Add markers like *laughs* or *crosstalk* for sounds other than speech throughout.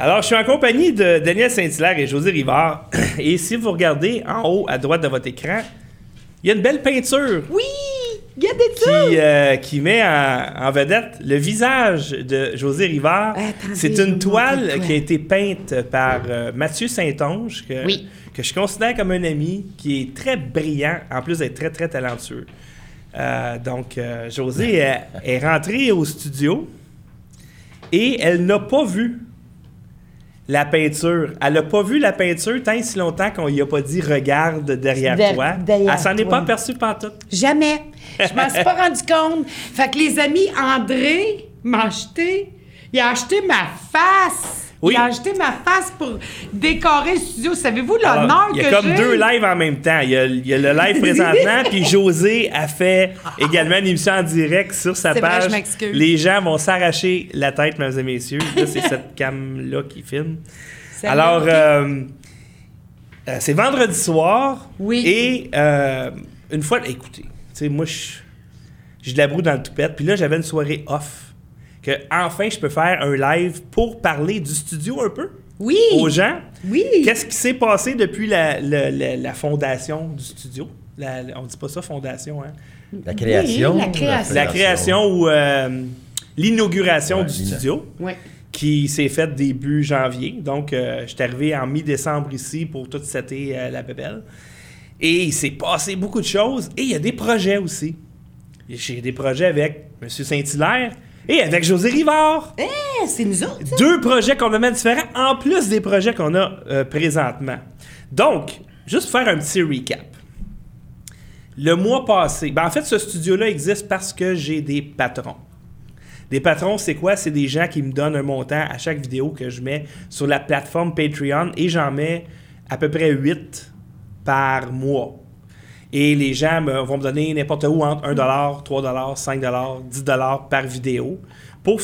Alors, je suis en compagnie de Daniel Saint-Hilaire et José Rivard. *clears throat* Et si vous regardez en haut à droite de votre écran, il y a une belle peinture Oui! Regardez ça! qui, euh, qui met en, en vedette le visage de José Rivard. C'est une toile qui a été peinte par euh, Mathieu Saint-Onge, que, Oui. que je considère comme un ami, qui est très brillant, en plus d'être très, très talentueux. Euh, donc, José est, est rentrée au studio et elle n'a pas vu la peinture. Elle n'a pas vu la peinture tant et si longtemps qu'on lui a pas dit « regarde derrière Der- toi derrière Elle s'en est pas aperçue pantoute. Jamais. Je m'en suis pas *laughs* rendu compte. Fait que les amis, André m'a acheté. Il a acheté ma face. Oui. Il a acheté ma face pour décorer le studio. Savez-vous Alors, l'honneur Il que y a comme j'ai? deux lives en même temps. Il y a, il y a le live *laughs* présentement, puis José a fait également une émission en direct sur sa vrai, page. je. Les gens vont s'arracher la tête, mesdames et messieurs. Là, c'est cette *laughs* cam-là qui filme. Alors, euh, euh, c'est vendredi soir. Oui. Et euh, une fois, écoutez, tu sais, moi, je j'ai de la broue dans le toupette. Puis là, j'avais une soirée off. Que enfin, je peux faire un live pour parler du studio un peu? Oui. aux gens? Oui. Qu'est-ce qui s'est passé depuis la, la- la- la fondation du studio? La- la- on dit pas ça, fondation, hein? La création. Oui, la création. La création ou euh, l'inauguration Ouais, du studio Oui. qui s'est faite début janvier. Donc, euh, je suis arrivé en mi-décembre ici pour tout setter euh, la bébelle. Et il s'est passé beaucoup de choses. Et il y a des projets aussi. J'ai des projets avec M. Saint-Hilaire et avec José Rivard. Eh, c'est nous autres, ça. Deux projets complètement différents, en plus des projets qu'on a euh, présentement. Donc, juste faire un petit recap. Le mois passé, ben en fait, ce studio-là existe parce que j'ai des patrons. Des patrons, c'est quoi? C'est des gens qui me donnent un montant à chaque vidéo que je mets sur la plateforme Patreon et j'en mets à peu près 8 par mois. Et les gens vont me donner n'importe où entre 1 3 5 10 par vidéo.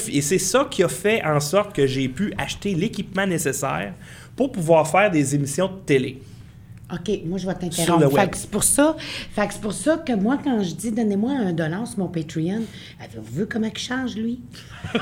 Et c'est ça qui a fait en sorte que j'ai pu acheter l'équipement nécessaire pour pouvoir faire des émissions de télé. OK, moi, je vais t'interrompre. C'est pour ça, fait c'est pour ça que moi, quand je dis donnez-moi un dollar sur mon Patreon, avez-vous vu comment il charge, lui?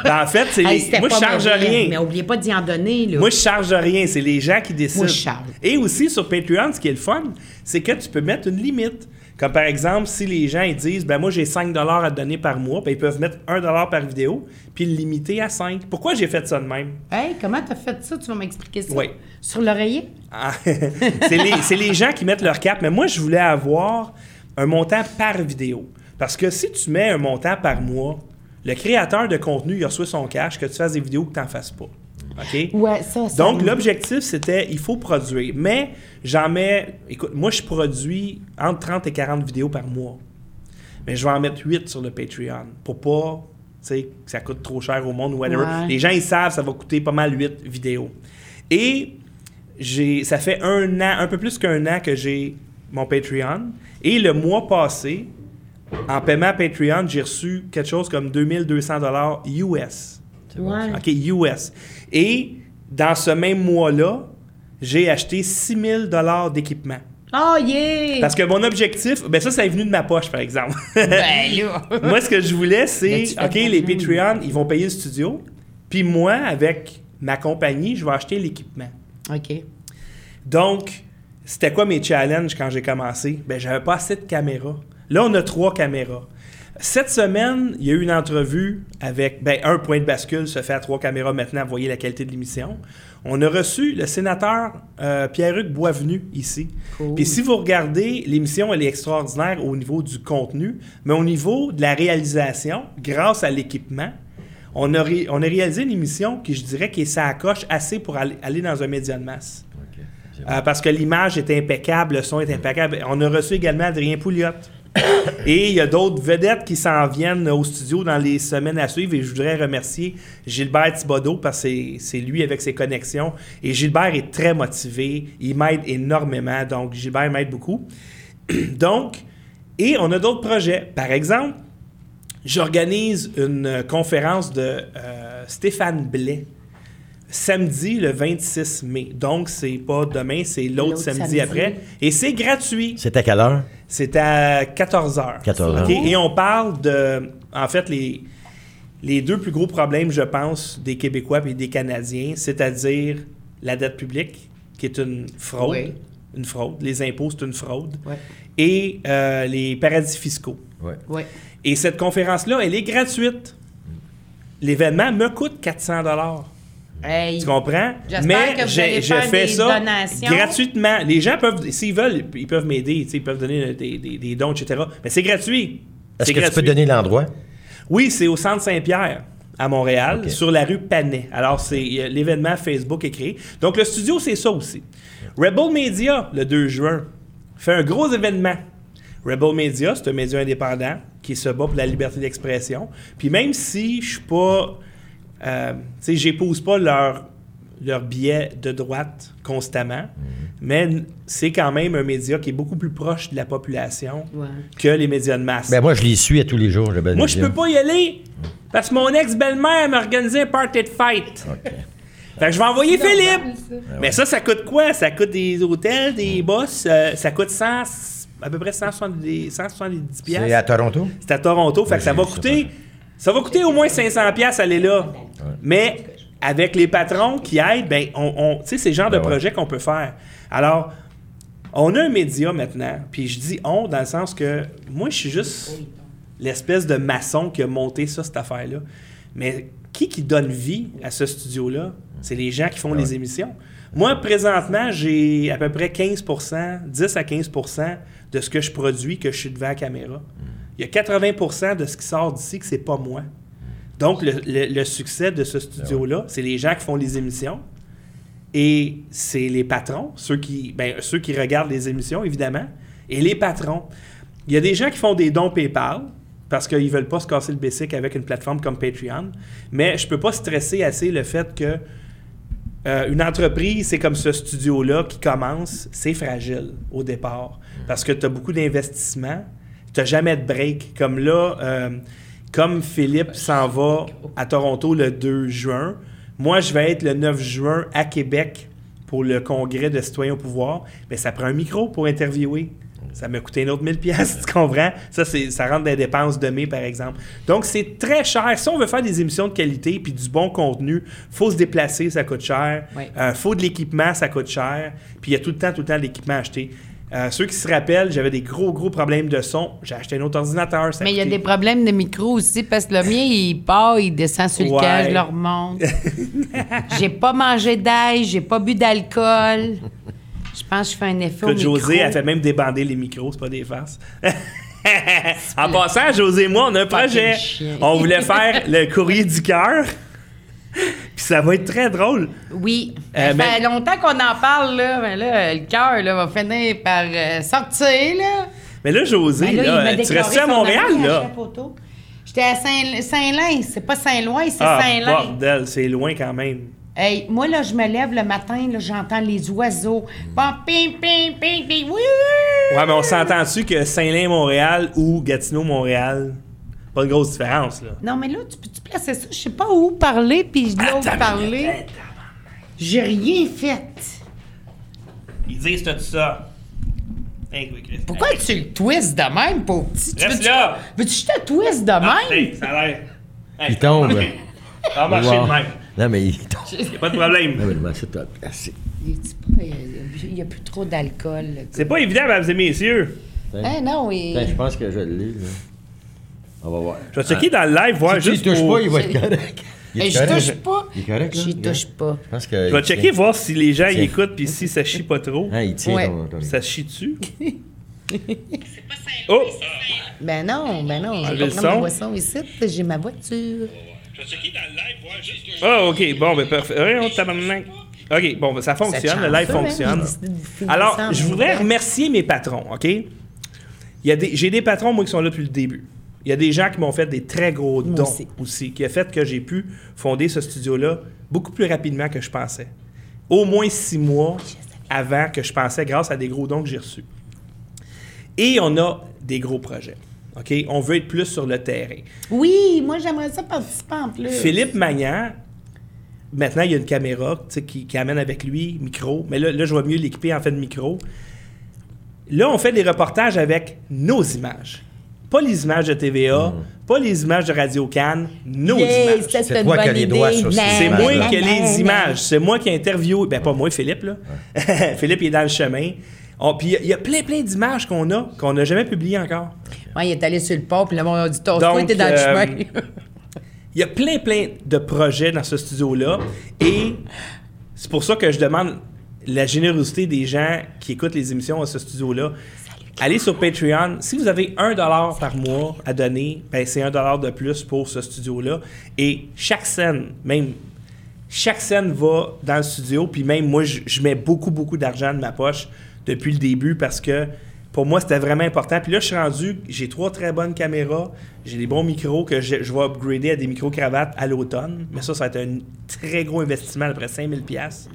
Ben, en fait, c'est *laughs* Hey, moi, je charge rien. Mais oubliez pas d'y en donner, là. Moi, je charge rien. C'est les gens qui décident. Moi, je charge. Et aussi, sur Patreon, ce qui est le fun, c'est que tu peux mettre une limite. Comme par exemple, si les gens ils disent, ben moi, j'ai 5 à te donner par mois, ben, ils peuvent mettre 1 par vidéo, puis le limiter à 5. Pourquoi j'ai fait ça de même? Hey, comment t'as fait ça? Tu vas m'expliquer ça? Oui. Sur l'oreiller? Ah, *laughs* c'est les, gens qui mettent leur cap. Mais moi, je voulais avoir un montant par vidéo. Parce que si tu mets un montant par mois, le créateur de contenu, il reçoit son cash, que tu fasses des vidéos que tu n'en fasses pas. OK? Ouais, ça, ça. Donc, l'objectif, c'était, il faut produire. Mais j'en mets, écoute, moi, je produis entre 30 et 40 vidéos par mois. Mais je vais en mettre 8 sur le Patreon pour pas, tu sais, que ça coûte trop cher au monde ou whatever. Ouais. Les gens, ils savent, ça va coûter pas mal 8 vidéos. Et j'ai, ça fait un an, un peu plus qu'un an que j'ai mon Patreon. Et le mois passé, en paiement Patreon, j'ai reçu quelque chose comme 2200 dollars US. Ouais. OK, US. Et dans ce même mois-là, j'ai acheté 6000 dollars d'équipement. Oh, yeah! Parce que mon objectif, ben ça, ça est venu de ma poche, par exemple. Ben, là. *laughs* moi, ce que je voulais, c'est, OK, les. Patreons, ils vont payer le studio. Puis moi, avec ma compagnie, je vais acheter l'équipement. OK. Donc, c'était quoi mes challenges quand j'ai commencé? Ben, j'avais pas assez de caméras. Là, on a trois caméras. Cette semaine, il y a eu une entrevue avec ben, un point de bascule, se fait à trois caméras maintenant, vous voyez la qualité de l'émission. On a reçu le sénateur euh, Pierre-Hugues Boisvenu ici. Cool. Puis si vous regardez, l'émission, elle est extraordinaire au niveau du contenu, mais au niveau de la réalisation, grâce à l'équipement, on a, ré- on a réalisé une émission qui, je dirais, qui coche assez pour aller, aller dans un média de masse. Euh, parce que l'image est impeccable, le son est impeccable. On a reçu également Adrien Pouliot. Et il y a d'autres vedettes qui s'en viennent au studio dans les semaines à suivre. Et je voudrais remercier Gilbert Thibodeau parce que c'est- lui avec ses connexions. Et Gilbert est très motivé. Il m'aide énormément. Donc, Gilbert m'aide beaucoup. *clears throat* donc, et on a d'autres projets. Par exemple, j'organise une conférence de euh, Stéphane Blais samedi le 26 mai. Donc, c'est pas demain, c'est l'autre L'autre samedi, samedi. après. Et c'est gratuit. C'est à quelle heure? C'est à 14 h. 14 heures. Et on parle de. En fait, les, les deux plus gros problèmes, je pense, des Québécois et des Canadiens, c'est-à-dire la dette publique, qui est une fraude. Oui. Une fraude. Les impôts, c'est une fraude. Ouais. Et euh, les paradis fiscaux. Oui. Et cette conférence-là, elle est gratuite. L'événement me coûte 400 dollars. Hey. Tu comprends? J'espère Mais que vous allez je faire fais des ça donations. gratuitement. Les gens peuvent, s'ils veulent, ils peuvent m'aider, tu sais, ils peuvent donner des, des- des dons, etc. Mais c'est gratuit. Est-ce que tu peux donner l'endroit? Oui, c'est au Centre Saint-Pierre à Montréal, sur la rue Panet. Alors, c'est l'événement Facebook est créé. Donc, le studio, c'est ça aussi. Rebel Media, le 2 juin, fait un gros événement. Rebel Media, c'est un média indépendant qui se bat pour la liberté d'expression. Puis même si je suis pas... euh, tu sais, j'épouse pas leur, leur biais de droite constamment, mais n- c'est quand même un média qui est beaucoup plus proche de la population Ouais. que les médias de masse. Ben moi, je les suis à tous les jours, le Moi, je peux pas y aller parce que mon ex-belle-mère m'a organisé un party de fête. OK. Fait que je vais envoyer Philippe. ça. Mais ça, ça coûte quoi? Ça coûte des hôtels, des boss. euh, ça coûte 100, à peu près 170, 170 C'est à Toronto? C'est à Toronto. Fait que ça va coûter... Ça va coûter au moins 500 piastres aller là. Mais avec les patrons qui aident, ben, on, on- tu sais, c'est le genre Ben de ouais. projet qu'on peut faire. Alors, on a un média maintenant, puis je dis on dans le sens que moi, je suis juste l'espèce de maçon qui a monté ça, cette affaire-là. Mais qui qui donne vie à ce studio-là? C'est les gens qui font les émissions. Moi, présentement, j'ai à peu près 15 10 à 15% de ce que je produis que je suis devant la caméra. Il y a 80% de ce qui sort d'ici que c'est pas moi. Donc, le, le- le succès de ce studio-là, c'est les gens qui font les émissions. Et c'est les patrons, ceux qui, ben, ceux qui regardent les émissions, évidemment, et les patrons. Il y a des gens qui font des dons PayPal parce qu'ils ne veulent pas se casser le basic avec une plateforme comme Patreon. Mais je ne peux pas stresser assez le fait que euh, une entreprise, c'est comme ce studio-là qui commence, c'est fragile au départ. Parce que tu as beaucoup d'investissements, tu n'as jamais de break. Comme là, euh, comme Philippe s'en va à Toronto le 2 juin, moi, je vais être le 9 juin à Québec pour le congrès de citoyens au pouvoir. Mais ça prend un micro pour interviewer. Ça m'a coûté une autre 1000 pièces, tu comprends? Ça, c'est, ça rentre dans les dépenses de mai, par exemple. Donc, c'est très cher. Si on veut faire des émissions de qualité puis du bon contenu, faut se déplacer, ça coûte cher. Oui. Euh, faut de l'équipement, ça coûte cher. Puis il y a tout le temps, tout le temps de l'équipement à acheter. Euh, ceux qui se rappellent, j'avais des gros, gros problèmes de son. J'ai acheté un autre ordinateur. ça Mais il y a des problèmes de micro aussi parce que le mien, il part, il descend sur le Ouais. cage, je le remonte. *laughs* j'ai pas mangé d'ail, j'ai pas bu d'alcool. Je pense que je fais un effet au Écoute, micro. José, elle fait même débander les micros, c'est pas des farces. *laughs* en passant, José et moi, on a un projet. On voulait faire le courrier du cœur. Puis ça va être très drôle. Oui. Euh, ça mais- fait longtemps qu'on en parle, là. Mais là, le cœur, là, va finir par euh, sortir, là. Mais là, José, Ben là, là, tu restes à Montréal, là? J'étais à Saint- Saint-Lin. C'est pas Saint-Loin, c'est Ah, Saint-Lin. bordel, c'est loin quand même. Hey, moi, là, je me lève le matin, là, j'entends les oiseaux. Bon, pim, pim, pim, pim, oui! Ouais, mais on s'entend-tu que Saint-Lin-Montréal ou Gatineau-Montréal? Pas de grosse différence, là. Non, mais là, tu peux-tu placer ça? Je sais pas où parler, puis de l'autre parler. J'ai rien fait. Ils disent tout ça. Pourquoi tu le twists de même, pauvre petit? Tu Reste veux-tu- là. Veux-tu que je te twist de Ah, même? ça a l'air. Hey, Il tombe. *laughs* Ça va marcher Wow. de même. Non, mais il tombe. *laughs* Y a pas de problème. Non, mais le c'est top. Il il n'y a plus trop d'alcool. là. C'est pas évident, mesdames et messieurs. Hein, non, il... Attends, je pense que je l'ai, là. On va voir. Je vais checker dans le live, voir Si juste touches pour- pas, il va être correct. Il je correct, touche pas. Il est correct? J'y touche pas. Je pense que. Je vais checker, voir si les gens y écoutent, puis si ça chie pas trop. Ah, il tient Ouais. ton- ton- Ça chie dessus? *laughs* oh! Ben non, ben non. J'ai le pas ma son. boisson ici, j'ai ma voiture. Ah, ok, bon, ben parfait. Ouais, on tabarnak. Ok, bon, ben, ça fonctionne, le live hein, fonctionne. Alors, je voudrais remercier mes patrons, ok? Il y a des, j'ai des patrons, moi, qui sont là depuis le début. Il y a des gens qui m'ont fait des très gros dons aussi. aussi. qui a fait que j'ai pu fonder ce studio-là beaucoup plus rapidement que je pensais. Au moins six mois avant que je pensais, grâce à des gros dons que j'ai reçus. Et on a des gros projets. OK? On veut être plus sur le terrain. Oui, moi j'aimerais ça participer en plus. Philippe Magnan, maintenant, il y a une caméra qui, qui amène avec lui, micro. Mais là, là je vais mieux l'équiper en fait de micro. Là, on fait des reportages avec nos images. Pas les images de TVA, pas Pas les images de Radio Cannes, nos images. C'est toi qui as les doigts sur C'est images. moi qui ai les images. C'est moi qui ai interviewé. Ben, pas moi, Philippe, là. *laughs* Philippe, il est dans le chemin. On- Puis il y a- il y, a plein, plein d'images qu'on a, qu'on n'a jamais publiées encore. Ouais, il est allé sur le pont, puis le monde a dit Ton Donc, t'es dans le euh, chemin. Il y a plein, plein de projets dans ce studio-là. Et c'est pour ça que je demande la générosité des gens qui écoutent les émissions à ce studio-là. Allez sur Patreon. Si vous avez un dollar par mois à donner, ben c'est un dollar de plus pour ce studio-là. Et chaque scène, même chaque scène va dans le studio. Puis même moi, je, mets beaucoup, beaucoup d'argent de ma poche depuis le début parce que pour moi, c'était vraiment important. Puis là, je suis rendu, j'ai trois très bonnes caméras, j'ai des bons micros que je, je vais upgrader à des micro-cravates à l'automne. Mais ça, ça va être un très gros investissement, à peu près 5000$.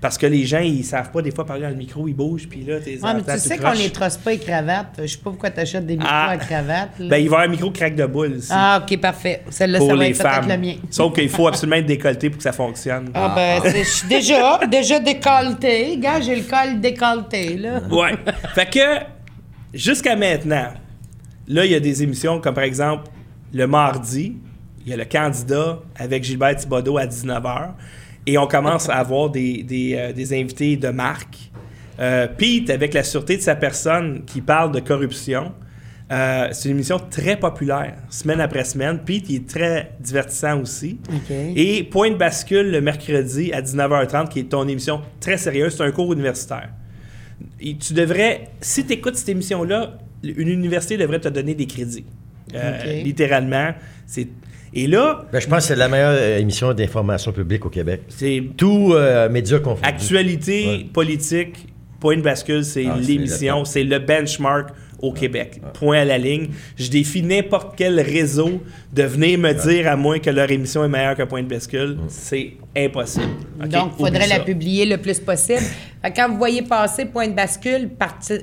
Parce que les gens, ils savent pas des fois parler dans le micro, ils bougent, puis là, t'es Ouais, mais tu sais qu'on les trosse pas les cravates. Je sais pas pourquoi t'achètes des micros Ah. à cravates. là. Ben, il va y avoir un micro craque de boule ici. Ah, ok, parfait. Celle-là, pour ça va les être peut-être femmes. le mien. Sauf qu'il faut absolument être décolleté pour que ça fonctionne. Ah, ben, c'est- je suis déjà, déjà décolleté. Gars, j'ai le col décolleté, là. Ouais. fait que, jusqu'à maintenant, là, il y a des émissions comme par exemple, le mardi, il y a le candidat avec Gilbert Thibodeau à 19h. Et on commence à avoir des, des, euh, des invités de marque. Euh, Pete, avec la sûreté de sa personne, qui parle de corruption. Euh, c'est une émission très populaire, semaine après semaine. Pete, il est très divertissant aussi. Et Point de bascule le mercredi à 19h30, qui est ton émission très sérieuse. C'est un cours universitaire. Et tu devrais, si tu écoutes cette émission-là, une université devrait te donner des crédits. Euh. Littéralement. C'est... Et là, Ben, je pense que c'est la meilleure euh, émission d'information publique au Québec. c'est Tout euh, média confondu. actualité Ouais. politique. Point de bascule, c'est Ah, l'émission, c'est le benchmark au Québec. Point à la ligne. Je défie n'importe quel réseau de venir me dire à moi que leur émission est meilleure que Point de bascule. C'est impossible. Donc, il faudrait la publier le plus possible. Quand vous voyez passer Point de bascule,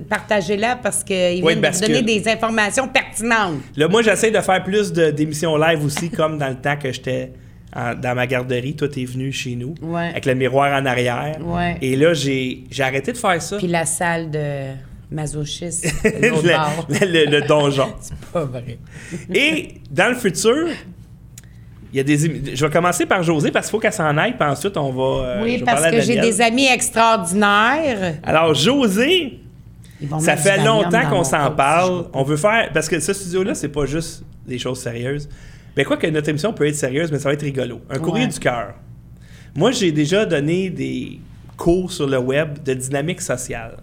partagez-la parce qu'il Point vient de de vous donner des informations pertinentes. Là, moi, j'essaie de faire plus d'émissions live aussi, comme dans le temps que j'étais dans ma garderie. Toi, t'es venu chez nous, Ouais. avec le miroir en arrière. Ouais. Et là, j'ai j'ai arrêté de faire ça. Puis la salle de masochiste, *laughs* le, le- *laughs* le- le donjon. *laughs* Pas vrai. Et dans le futur, il y a des Je vais commencer par José parce qu'il faut qu'elle s'en aille, puis ensuite, on va. euh, Oui, parce que j'ai des amis extraordinaires. Alors, José, ça fait longtemps qu'on s'en parle. On veut faire. Parce que ce studio-là, c'est pas juste des choses sérieuses. Ben, quoi que notre émission peut être sérieuse, mais ça va être rigolo. Un courrier Ouais. du cœur. Moi, j'ai déjà donné des cours sur le web de dynamique sociale.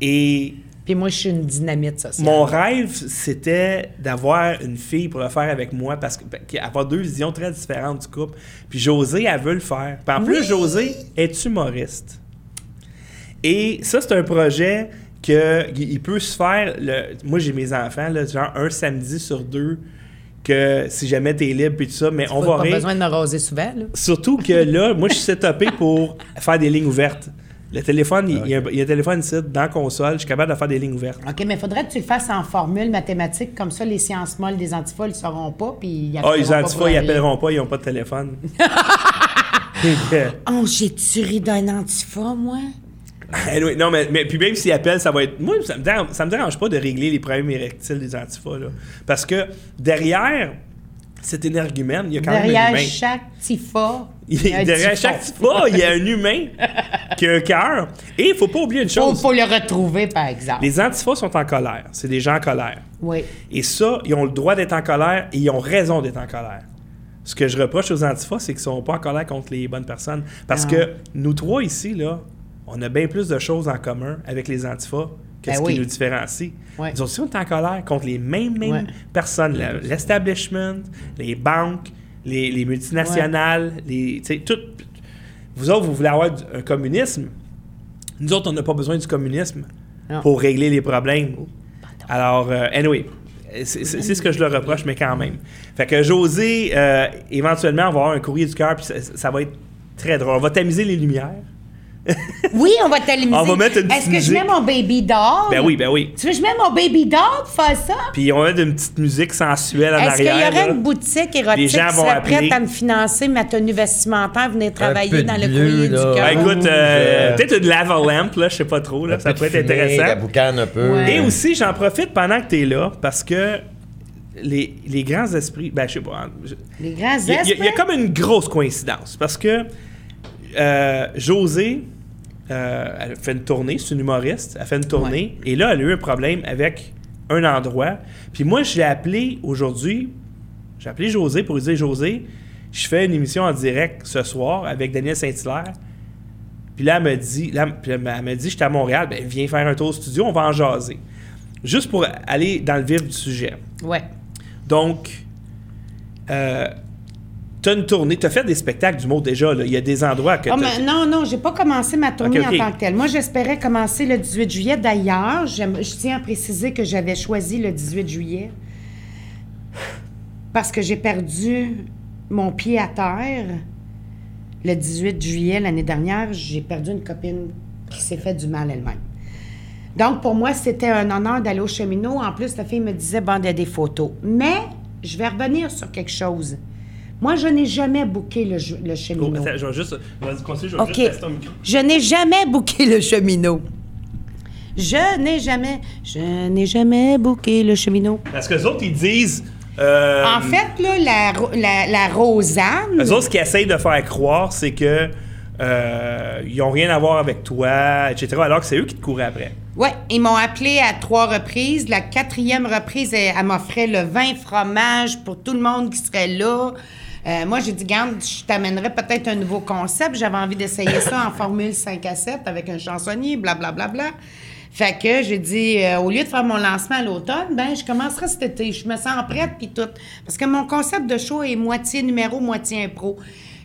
Et Puis moi, je suis une dynamite sociale. mon rêve, c'était d'avoir une fille pour le faire avec moi parce que ben, avoir deux visions très différentes du couple. Puis José, elle veut le faire. Puis en plus, José est humoriste. Et ça, c'est un projet que il peut se faire. le- moi, j'ai mes enfants, là, genre un samedi sur deux, que si jamais t'es libre puis tout ça, mais on va pas rire. besoin de me raser souvent, là. Surtout que là, moi, je suis setupé pour faire des lignes ouvertes. Le téléphone, il- y, a un- il y a un téléphone ici dans la console, je suis capable de faire des lignes ouvertes. OK, mais il faudrait que tu le fasses en formule mathématique, comme ça, les sciences molles des antifas, ils ne sauront pas, puis ils Ah, les antifas, ils appelleront pas, ils n'ont pas de téléphone. *laughs* Oh, j'ai-tu ri d'un antifa, moi? *laughs* Anyway, non, mais, mais puis même s'ils appellent, ça va être. Moi, ça me, dérange, ça me dérange pas de régler les problèmes érectiles des antifas, là. Parce que derrière cet énergumène, il y a quand même un Derrière humain. chaque tifa, Il- il y a un derrière chaque tifa, il y a un humain qui a un cœur. Et il faut pas oublier une chose. faut le retrouver, par exemple. Les antifas sont en colère. C'est des gens en colère. Oui. Et ça, ils ont le droit d'être en colère et ils ont raison d'être en colère. Ce que je reproche aux antifas, c'est qu'ils sont pas en colère contre les bonnes personnes. Parce Ah. que nous trois ici, là, on a bien plus de choses en commun avec les antifas que Ben oui. qui nous différencie? Ouais. Nous autres aussi, on est en colère contre les mêmes, mêmes Ouais. personnes. L'establishment, les banques, les, les multinationales, les, tout. Vous autres, vous voulez avoir du- un communisme. Nous autres, on n'a pas besoin du communisme Non. pour régler les problèmes. Alors, euh, anyway, c'est ce que je leur reproche, mais quand même. Fait que José, euh, éventuellement, on va avoir un courrier du cœur, puis ça, ça va être très drôle. On va tamiser les lumières. Oui, on va t'allumer. On va mettre une Est-ce que je mets mon baby doll? Ben oui, ben oui. Tu veux que je mette mon baby doll pour faire ça? Puis on va mettre une petite musique sensuelle en Est-ce qu'il y arrière. aurait là. une boutique érotique Les gens qui vont serait appeler. prête à me financer ma tenue vestimentaire, venir travailler dans le bleu, courrier là. du cœur? Ben, écoute, euh, peut-être une lava lamp, là, je sais pas trop, là, ça pourrait être intéressant. La boucane un peu. Ouais. Et aussi, j'en profite pendant que tu es là, parce que les, les grands esprits. Ben, je sais pas. je- Les grands a- il y a- il y a esprits? comme une grosse coïncidence parce que euh, José, euh, elle fait une tournée, c'est une humoriste, elle fait une tournée et là, elle a eu un problème avec un endroit. Puis moi, je l'ai appelé aujourd'hui, j'ai appelé José pour lui dire José, je fais une émission en direct ce soir avec Daniel Saint-Hilaire. Puis là, elle me dit, là, elle m'a dit, j'étais à Montréal, ben viens faire un tour au studio, on va en jaser. Juste pour aller dans le vif du sujet. Ouais. Donc, euh, t'as une tournée, t'as fait des spectacles du mot déjà, là. Il y a des endroits que Ah, mais non, non, j'ai pas commencé ma tournée en tant que telle. Moi, j'espérais commencer le 18 juillet. D'ailleurs, je tiens à préciser que j'avais choisi le 18 juillet parce que j'ai perdu mon pied à terre. Le 18 juillet l'année dernière, j'ai perdu une copine qui s'est fait du mal elle-même. Donc, pour moi, c'était un honneur d'aller au cheminot. En plus, la fille me disait, bon, il y a des photos. Mais, je vais revenir sur quelque chose. Moi, je n'ai jamais booké le, Oh, cheminot. je vais juste. Je vais juste micro. Je n'ai jamais booké le cheminot. Je n'ai jamais, je n'ai jamais booké le cheminot. Parce que les autres, ils disent. euh, En fait, là, la, la, la Rosanne, Eux autres, ce qu'ils essayent de faire croire, c'est que. euh, ils ont rien à voir avec toi, etc. Alors que c'est eux qui te couraient après. ouais, ils m'ont appelé à trois reprises. La quatrième reprise, elle, elle m'offrait le vin fromage pour tout le monde qui serait là. Euh, moi, j'ai dit, garde, je t'amènerais peut-être un nouveau concept. J'avais envie d'essayer ça en formule 5 à 7 avec un chansonnier, blablabla. Bla, bla, bla. Fait que j'ai dit, euh, au lieu de faire mon lancement à l'automne, ben je commencerai cet été. Je me sens prête puis tout. Parce que mon concept de show est moitié numéro, moitié impro.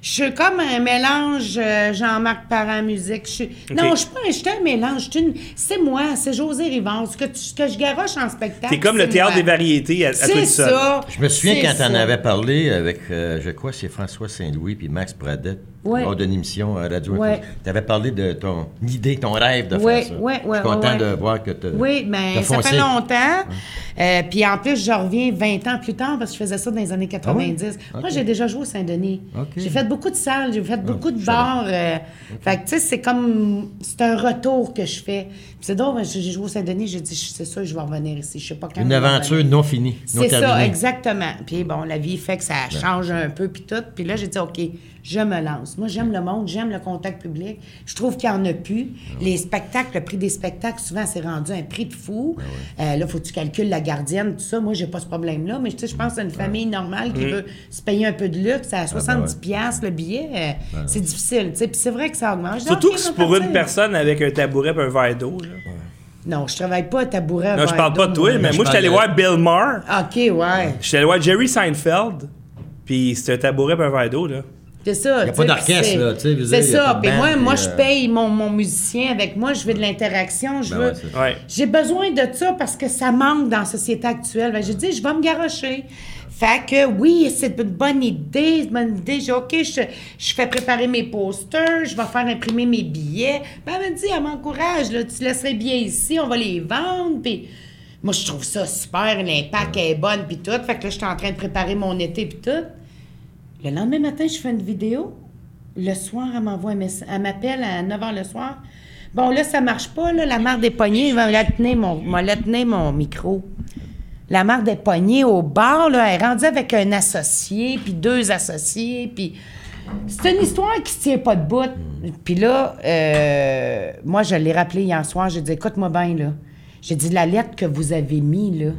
Je suis comme un mélange euh, Jean-Marc Parent musique. Je suis- Non, je suis pas un, je suis un mélange. Une- C'est moi, c'est José Rivard. Ce que, tu- ce que je garoche en spectacle. T'es comme le c'est théâtre moi. des variétés à, C'est seul. ça. Je me souviens C'est quand tu en ça. avais parlé avec, euh, je crois, c'est François Saint-Louis puis Max Pradette, Ouais. lors d'une émission à Radio. Ouais. Tu avais parlé de ton idée, ton rêve de Ouais, faire ça. ouais, ouais, Je suis content de voir que tu Oui, mais ça fait longtemps. Euh, puis en plus, je reviens 20 ans plus tard parce que je faisais ça dans les années 90. Ah. Moi, j'ai déjà joué au Saint-Denis. Ok. J'ai fait beaucoup de salles, j'ai fait beaucoup de bars. euh, Fait que, tu sais, c'est comme. C'est un retour que je fais. C'est drôle, j'ai joué au Saint-Denis, j'ai dit, c'est ça, je vais revenir ici. Je sais pas quand. Une aventure non finie, C'est ça, exactement. Puis bon, la vie fait que ça change un peu, puis tout. Puis là, j'ai dit, OK, je me lance. Moi, j'aime le monde, j'aime le contact public. Je trouve qu'il n'y en a plus. Les spectacles, le prix des spectacles, souvent, c'est rendu un prix de fou. Euh, là, faut que tu calcules la gardienne, tout ça. Moi, j'ai pas ce problème-là, mais tu sais, je pense à une famille normale qui veut se payer un peu de luxe à 70$ piastres, le billet. euh, c'est difficile, tu sais. Puis c'est vrai que ça augmente. Surtout que c'est pour une personne avec un tabouret et un verre d'eau. là. Non, je travaille pas à tabouret. à Non, je parle pas de toi, mais moi, je suis allé voir Bill Maher. OK, ouais. Je suis allé voir Jerry Seinfeld. Puis c'était un tabouret et un verre d'eau, là. C'est ça. a tu pas sais, d'orchestre, là, C'est a ça. pas de Puis moi, moi, je euh, paye mon, mon musicien avec moi. Je veux de l'interaction. Je Ben veux. Ouais. J'ai besoin de ça parce que ça manque dans la société actuelle. Ben, je dis, je vais me garocher. Fait que oui, c'est une bonne idée, c'est une bonne idée. J'ai OK, je, je fais préparer mes posters, je vais faire imprimer mes billets. Ben, elle me dit, elle m'encourage, là, tu laisserais bien ici, on va les vendre. Puis moi, je trouve ça super, l'impact est bonne, puis tout. Fait que là, je suis en train de préparer mon été, puis tout. Le lendemain matin, je fais une vidéo. Le soir, elle m'envoie un message. Elle m'appelle à 9 h le soir. Bon, là, ça marche pas, là. La marde est poignée. Je vais la tenir mon, m'a la tenir mon micro. La marde est poignée au bar, là. Elle est rendue avec un associé, puis deux associés, puis... C'est une histoire qui se tient pas de bout. Puis là, euh, moi, je l'ai rappelé hier soir. J'ai dit, écoute-moi bien, là. J'ai dit, la lettre que vous avez mise, là,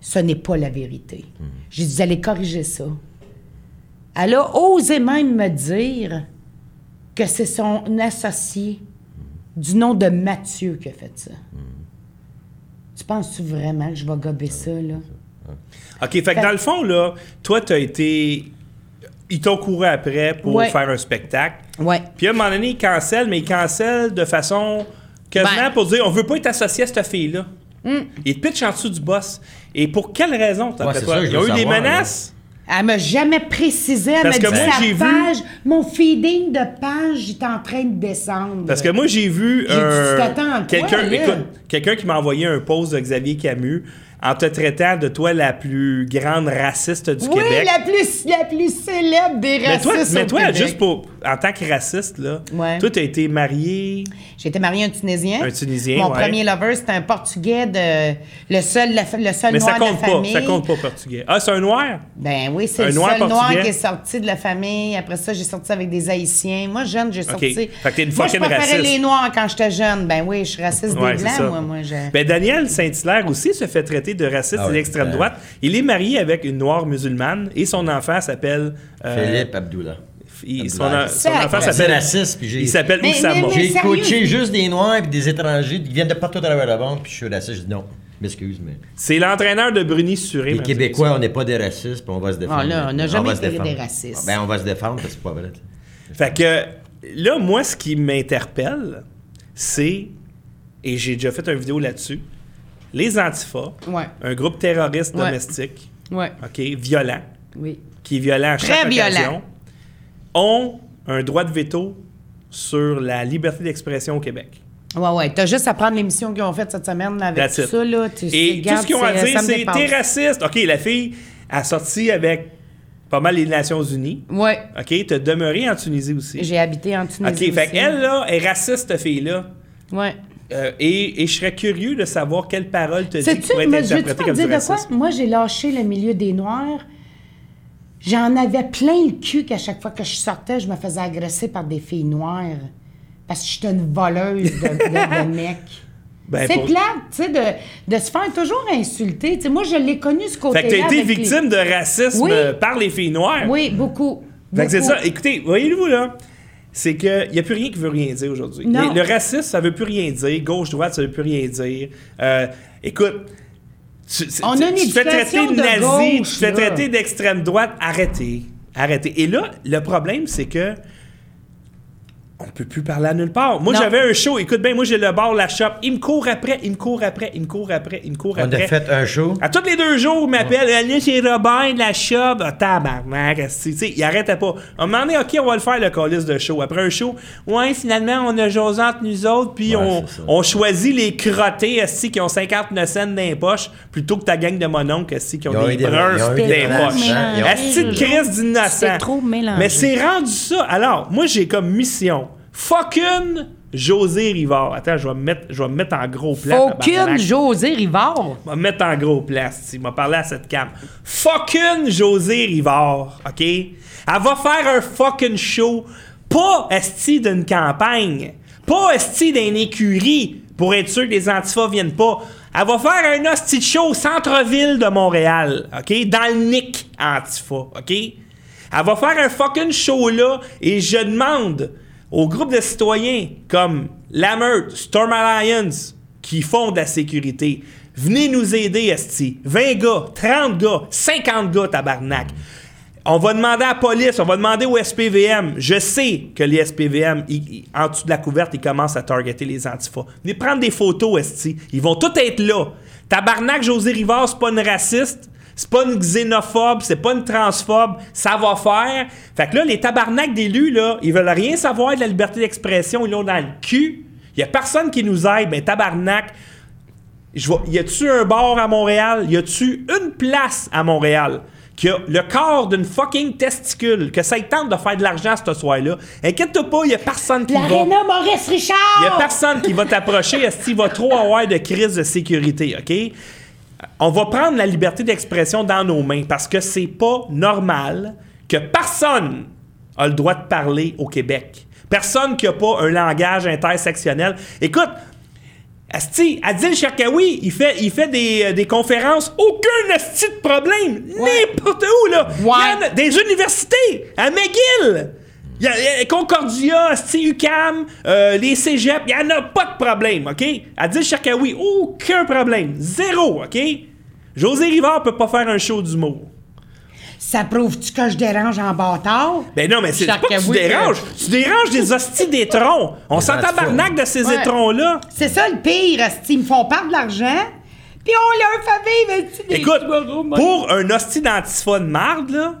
ce n'est pas la vérité. J'ai dit, vous allez corriger ça. Elle a osé même me dire que c'est son associé du nom de Mathieu qui a fait ça. Tu penses-tu vraiment que je vais gober ça, là? OK, fait que dans le fond, là, toi, t'as été. Ils t'ont couru après pour Ouais. faire un spectacle. Ouais. Puis à un moment donné, ils cancellent, mais ils cancellent de façon quasiment Ben- pour dire on veut pas être associé à cette fille-là. Ils te pitchent en dessous du boss. Et pour quelle raison, Ouais, ça, Ils ont eu des menaces? Elle m'a jamais précisé. Elle m'a dit moi, sa vu- page, mon feeding de page est en train de descendre. Parce que moi, j'ai vu quelqu'un qui m'a envoyé un post de Xavier Camus en te traitant de toi la plus grande raciste du oui, Québec. la plus, la plus célèbre des Mais toi, racistes mais toi Québec. juste pour. En tant que raciste, là, Ouais. toi, t'as été marié. J'ai été mariée à un Tunisien. Un Tunisien, Mon ouais. premier lover, c'était un Portugais de... Le seul, le seul Mais noir ça de la compte pas. famille. Ça compte pas portugais. Ah, c'est un noir? Ben oui, c'est Un le noir seul noir qui est sorti de la famille. Après ça, j'ai sorti avec des Haïtiens. Moi, jeune, j'ai sorti... Fait que t'es une moi, je préférais les Noirs quand j'étais jeune. Ben oui, je suis raciste Ouais, des Blancs, moi. moi je... Ben, Daniel Saint-Hilaire aussi se fait traiter de raciste Ah et d'extrême euh, droite. Il est marié avec une noire musulmane et son enfant s'appelle. euh, Philippe Abdullah. il- son, enfant s'appelle. raciste, puis j'ai... Il s'appelle Oussama. J'ai coaché juste des Noirs et des étrangers qui viennent de partout à travers le monde, puis je suis raciste. Je dis non, m'excuse, mais... C'est l'entraîneur de Bruni Suré. Les Québécois, on n'est pas des racistes, puis on va se défendre. Ah, là, on n'a jamais été des racistes. Ben, on va se défendre, parce que c'est pas vrai. Fait que là, moi, ce qui m'interpelle, c'est, et j'ai déjà fait une vidéo là-dessus, les Antifa, Ouais. un groupe terroriste Ouais. domestique, Ouais, OK, violent, oui. qui est violent à Très chaque violent. occasion, ont un droit de veto sur la liberté d'expression au Québec. Ouais, ouais. T'as juste à prendre l'émission qu'ils ont faite cette semaine là, avec tout ça. Là, tu, Et tout ce qu'ils ont à dire, c'est t'es raciste. OK, la fille a sorti avec pas mal les Nations Unies. Ouais. OK, t'as demeuré en Tunisie aussi. J'ai habité en Tunisie. OK, fait qu'elle, là, est raciste, cette fille-là. Ouais. Euh, et, et je serais curieux de savoir quelle parole te dit moi, être comme dire de quoi? Moi, j'ai lâché le milieu des Noirs. J'en avais plein le cul qu'à chaque fois que je sortais, je me faisais agresser par des filles noires. Parce que j'étais une voleuse de, de- de *laughs* mecs. Ben, c'est pour- plate, tu sais, de, de se faire toujours insulter. Moi, je l'ai connu ce Fait côté-là. que t'as été les- victime de racisme Oui. par les filles noires? Oui, beaucoup. Fait que c'est ça. Écoutez, voyez-vous là, c'est qu'il n'y a plus rien qui veut rien dire aujourd'hui. Le, le racisme, ça veut plus rien dire. Gauche-droite, ça veut plus rien dire. Euh, écoute, tu, On tu- a une tu te fais traiter de nazi, gauche, tu fais traiter d'extrême droite. Arrêtez. Arrêtez. Et là, le problème, c'est que on peut plus parler à nulle part. Moi, j'avais un show. Écoute bien, moi, j'ai le bar, la shop. Il me court après, il me court après, il me court après, il me court On après. a fait un show. À tous les deux jours, il m'appelle. Là, c'est Robin de la shop. Ah, tabarnak. esti. Tu sais, il arrêtait pas. À un moment donné, OK, on va le faire, le calice de show. Après un show, ouais, finalement, on a José entre nous autres, puis Ouais, on, on choisit les crottés, esti, qui ont 59 cents dans les poches, plutôt que ta gang de mononcles, esti, qui ont ont des des- bruns dans des les poches. hein, ont- Esti de crise d'innocent. C'est trop mélangé. Mais c'est rendu ça. Alors, moi, j'ai comme mission. Fucking José Rivard. Attends, je vais me mettre, je vais me mettre en gros. Aucune tabarnak. José Rivard? Je vais me mettre en gros place. Il m'a parlé à cette cam. Fucking José Rivard, OK? Elle va faire un fucking show. Pas esti d'une campagne. Pas esti d'une écurie pour être sûr que les antifas viennent pas. Elle va faire un hostie de show au centre-ville de Montréal, OK? Dans le Nick Antifa, OK? Elle va faire un fucking show là et je demande au groupe de citoyens comme La Meute, Storm Alliance, qui font de la sécurité, venez nous aider, Esti. 20 gars, 30 gars, 50 gars, tabarnak. On va demander à la police, on va demander au SPVM. Je sais que les SPVM, ils- en dessous de la couverte, ils commencent à targeter les antifas. Venez prendre des photos, Esti. Ils vont tous être là. Tabarnak, José Rivard, c'est pas une raciste. C'est pas une xénophobe, c'est pas une transphobe, ça va faire. Fait que là, les tabarnaks d'élus, là, ils veulent rien savoir de la liberté d'expression, ils l'ont dans le cul. Il y a personne qui nous aide, ben tabarnak. Je vois, y a-tu un bar à Montréal? Y a-tu une place à Montréal qui a le corps d'une fucking testicule, que ça y tente de faire de l'argent ce soir-là? Inquiète-toi pas, y a personne qui va. L'Arena Maurice Richard. Il n'y a personne qui va t'approcher est-ce qu'il va trop avoir de crise de sécurité, OK? On va prendre la liberté d'expression dans nos mains parce que c'est pas normal que personne a le droit de parler au Québec. Personne qui a pas un langage intersectionnel. Écoute, Asti, Adil Sharkawi, il fait, il fait des, euh, des conférences, aucun asti de problème, n'importe où, là. Il y en a- des universités, à McGill. Il y a, il y a Concordia, UCAM, euh, les cégeps, il n'y en a pas de problème, OK? Adil Sharkawi, aucun problème, zéro, OK? José Rivard peut pas faire un show d'humour. Ça prouve-tu que je dérange en bâtard? Ben non, mais c'est pas que tu déranges. Tu déranges des hosties d'étrons. *laughs* On s'en tabarnak de ces Ouais. étrons-là. C'est ça le pire, esti. Ils me font perdre de l'argent, puis on leur fait vivre des Écoute, pour un hostie d'antifa de marde, là,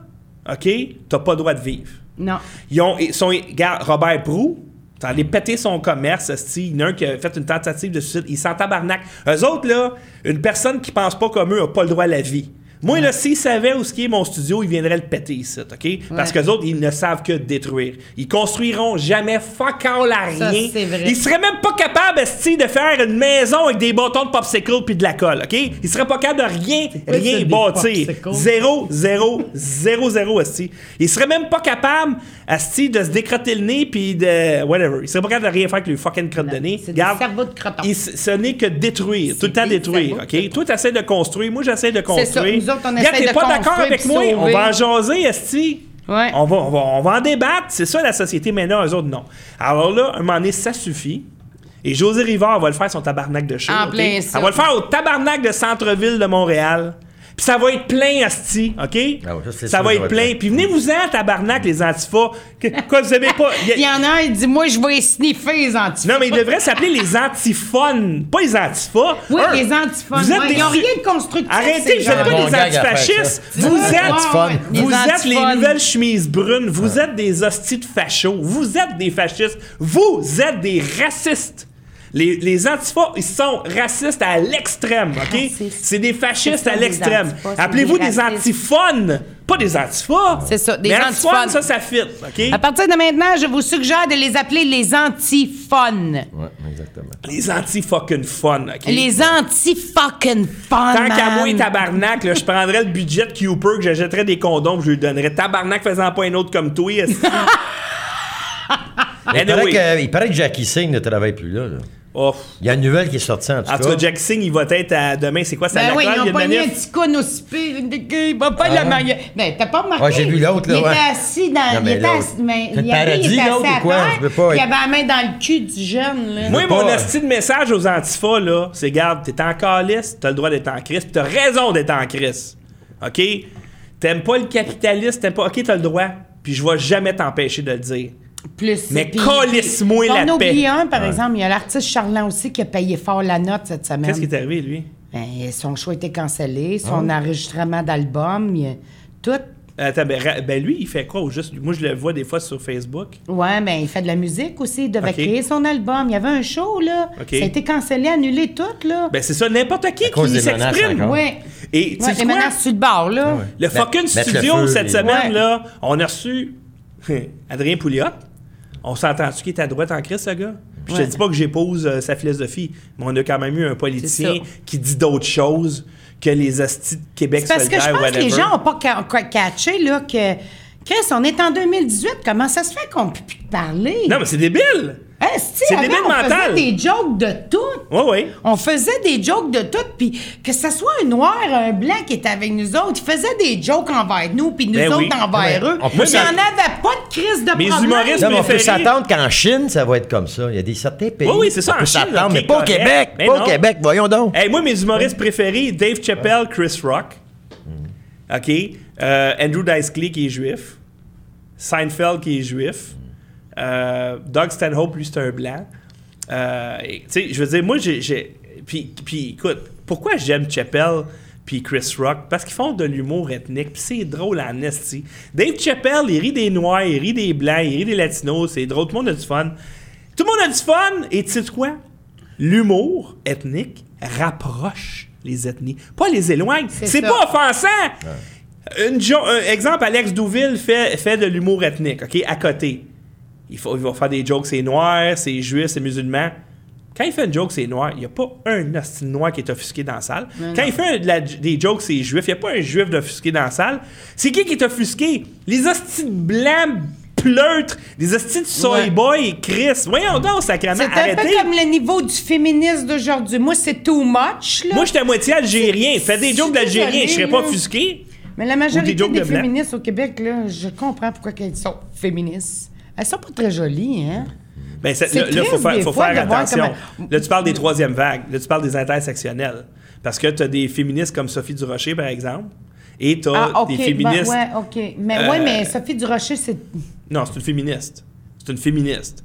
OK, t'as pas le droit de vivre. Non. Ils ont, ils sont, regarde, Robert Prou, t'as allé péter son commerce. Il y en a un qui a fait une tentative de suicide. Il s'en tabarnak. Eux autres, là, une personne qui pense pas comme eux a pas le droit à la vie. Moi, là, s'ils savaient où ce qui est mon studio, ils viendraient le péter ici, OK? Parce que les autres, ils ne savent que détruire. Ils construiront jamais fuck all à Ça, rien. c'est vrai. Ils seraient même pas capables, esti, de faire une maison avec des bâtons de popsicle puis de la colle, OK? Ils seraient pas capables de rien, quoi, rien des bâtir. popsicles? Zéro, zéro, zéro, zéro, esti. Ils seraient même pas capables, esti, de se décrotter le nez puis de... whatever. Ils seraient pas capables de rien faire avec le fucking crotte de nez. c'est des Regarde, cerveaux de crottons. ils- ce n'est que détruire, tout le temps des détruire, cerveaux de OK? Toi, tu essaies de construire, moi, j'essaie de ça. construire. Nous autres, on essaie de pas d'accord avec moi? On va en jaser, esti. Ouais. On va, on, va, on va en débattre. C'est ça la société maintenant, eux autres, non. Alors là, un moment donné, ça suffit. Et José Rivard va le faire son tabarnak de show. En plein. Elle va le faire au tabarnak de centre-ville de Montréal. Ça va être plein, Asti, OK? Ah ouais, ça, va être ça va plein. Puis venez-vous-en, tabarnak, les antifas. Que- Quoi, vous savez pas? il y a- Il y en a un, il dit Moi, je vais sniffer les antifas. non, mais ils devraient s'appeler les antifhones, pas les antifas. Oui, Un, les antifas. Vous êtes ouais, des- Ils n'ont rien de constructif. Arrêtez, vous êtes gens-là. pas Bon des antifascistes. Vous êtes, ouais, vous les êtes les nouvelles chemises brunes. Vous êtes des hosties de fachos. Vous êtes des fascistes. Vous êtes des racistes. Les, les antifas, ils sont racistes à l'extrême, OK? Racistes. C'est des fascistes ça, à l'extrême. antifas, Appelez-vous des antifones, pas des antifas. C'est ça, des Mais antifones. ça, ça fit, OK? À partir de maintenant, je vous suggère de les appeler les antifones. Ouais, exactement. Les anti-fucking fun, OK? Les anti-fucking fun. Tant qu'à moi, tabarnak, là, je prendrais le budget de Cooper, que j'achèterais des condoms, je lui donnerais tabarnak faisant pas un autre comme toi. Il paraît, que, il paraît que Jackie Singh ne travaille plus là. là. Oh. Il y a une nouvelle qui est sortie en tout En tout cas. cas, Jack Singh, il va être à demain. C'est quoi, c'est à Ben oui, ils il y a ont pas mis un petit con pire. Il va pas la manière. Ben, t'as pas remarqué? Ouais, j'ai vu l'autre, là, Il ouais. était assis dans. Non, il mais était assis. Mais il paradis, était assis ou à quoi? terre, Je veux pas puis Il avait la main dans le cul du jeune, là. Moi, mon esti de message aux antifas, là, c'est garde, t'es en calice, t'as le droit d'être en crise, pis t'as raison d'être en crise. OK? T'aimes pas le capitaliste, t'aimes pas. OK, t'as le droit, puis je vais jamais t'empêcher de le dire. Plus. Mais On la a oublié paix. un, par exemple. Il y a l'artiste Charland aussi qui a payé fort la note cette semaine. Qu'est-ce qui est arrivé, lui? Ben, son choix a été cancellé, Ah son enregistrement d'album, il y a- tout. Attends, ben, ra- ben, lui, il fait quoi au juste? Moi, je le vois des fois sur Facebook. Ouais, ben il fait de la musique aussi. Il devait créer son album. Il y avait un show, là. Ça a été cancellé, annulé tout, là. Ben, c'est ça, n'importe qui qui s'exprime. ouais. Et tu Ouais, sais les quoi? menaces sur le bord, là. Le Mettre- fucking le studio feu, cette semaine, Ouais. là, on a reçu *laughs* Adrien Pouliot. On s'entend-tu qu'il est à droite en crise, ce gars? Puis je te dis pas que j'épouse euh, sa philosophie, mais on a quand même eu un politicien qui dit d'autres choses que les hosties de Québec parce que je pense que les gens n'ont pas ca- catché, là, que. Chris, on est en 2018. Comment ça se fait qu'on ne peut plus parler? Non, mais c'est débile! C'est débile on mental. faisait des jokes de tout. Oui, oui. On faisait des jokes de tout, puis que ce soit un noir, un blanc qui était avec nous autres, ils faisaient des jokes envers nous, puis nous Ben oui. autres envers Ouais. eux. Il n'y en avait pas de crise de Mes problème. humoristes Non, mais on peut s'attendre qu'en Chine, ça va être comme ça. Il y a des certains pays. Oui, oui, c'est ça, On en peut Chine, mais pas au. Québec. Mais pas non. au Québec, voyons donc. Hey, moi, mes humoristes préférés, Dave Chappelle, Chris Rock. OK? Euh, Andrew Dice Clay, qui est juif. Seinfeld, qui est juif. Euh, Doug Stanhope, lui, c'est un blanc. Euh, tu sais, je veux dire, moi, j'ai. Puis, puis, écoute, pourquoi j'aime Chappelle puis Chris Rock? Parce qu'ils font de l'humour ethnique, puis c'est drôle en esti. Dave Chappelle, il rit des Noirs, il rit des Blancs, il rit des Latinos, c'est drôle, tout le monde a du fun. Tout le monde a du fun, et tu sais quoi? L'humour ethnique rapproche les ethnies, pas les éloigne. C'est pas offensant! Une jo- un exemple, Alex Douville fait, fait de l'humour ethnique, OK, à côté. Il, faut, il va faire des jokes, c'est noir, c'est juif, c'est musulman. Quand il fait une joke, c'est noir, il n'y a pas un hostie de noir qui est offusqué dans la salle. Quand il fait un- de la- des jokes, c'est juif, il n'y a pas un juif d'offusqué dans la salle. C'est qui qui est offusqué? Les hosties de blancs pleutres, des hosties de soy Ouais. boy et Chris. Voyons donc, sacrément, C'est un peu comme le niveau du féminisme d'aujourd'hui. Moi, c'est too much, là. Moi, j'étais à moitié algérien. Fais des jokes d'algérien, je serais pas offusqué. Mais la majorité des des, féministes au Québec, là, je comprends pourquoi elles sont féministes. Elles sont pas très jolies, hein? Ben, là, il faut faire, faut attention. Là, tu parles des troisièmes vagues. Là, tu parles des intersectionnels. Parce que tu as des féministes comme Sophie Durocher, par exemple. Et tu as Ah, des ben, féministes. ouais, OK. Mais, Euh, mais Sophie Durocher, c'est. Non, c'est une féministe. C'est une féministe.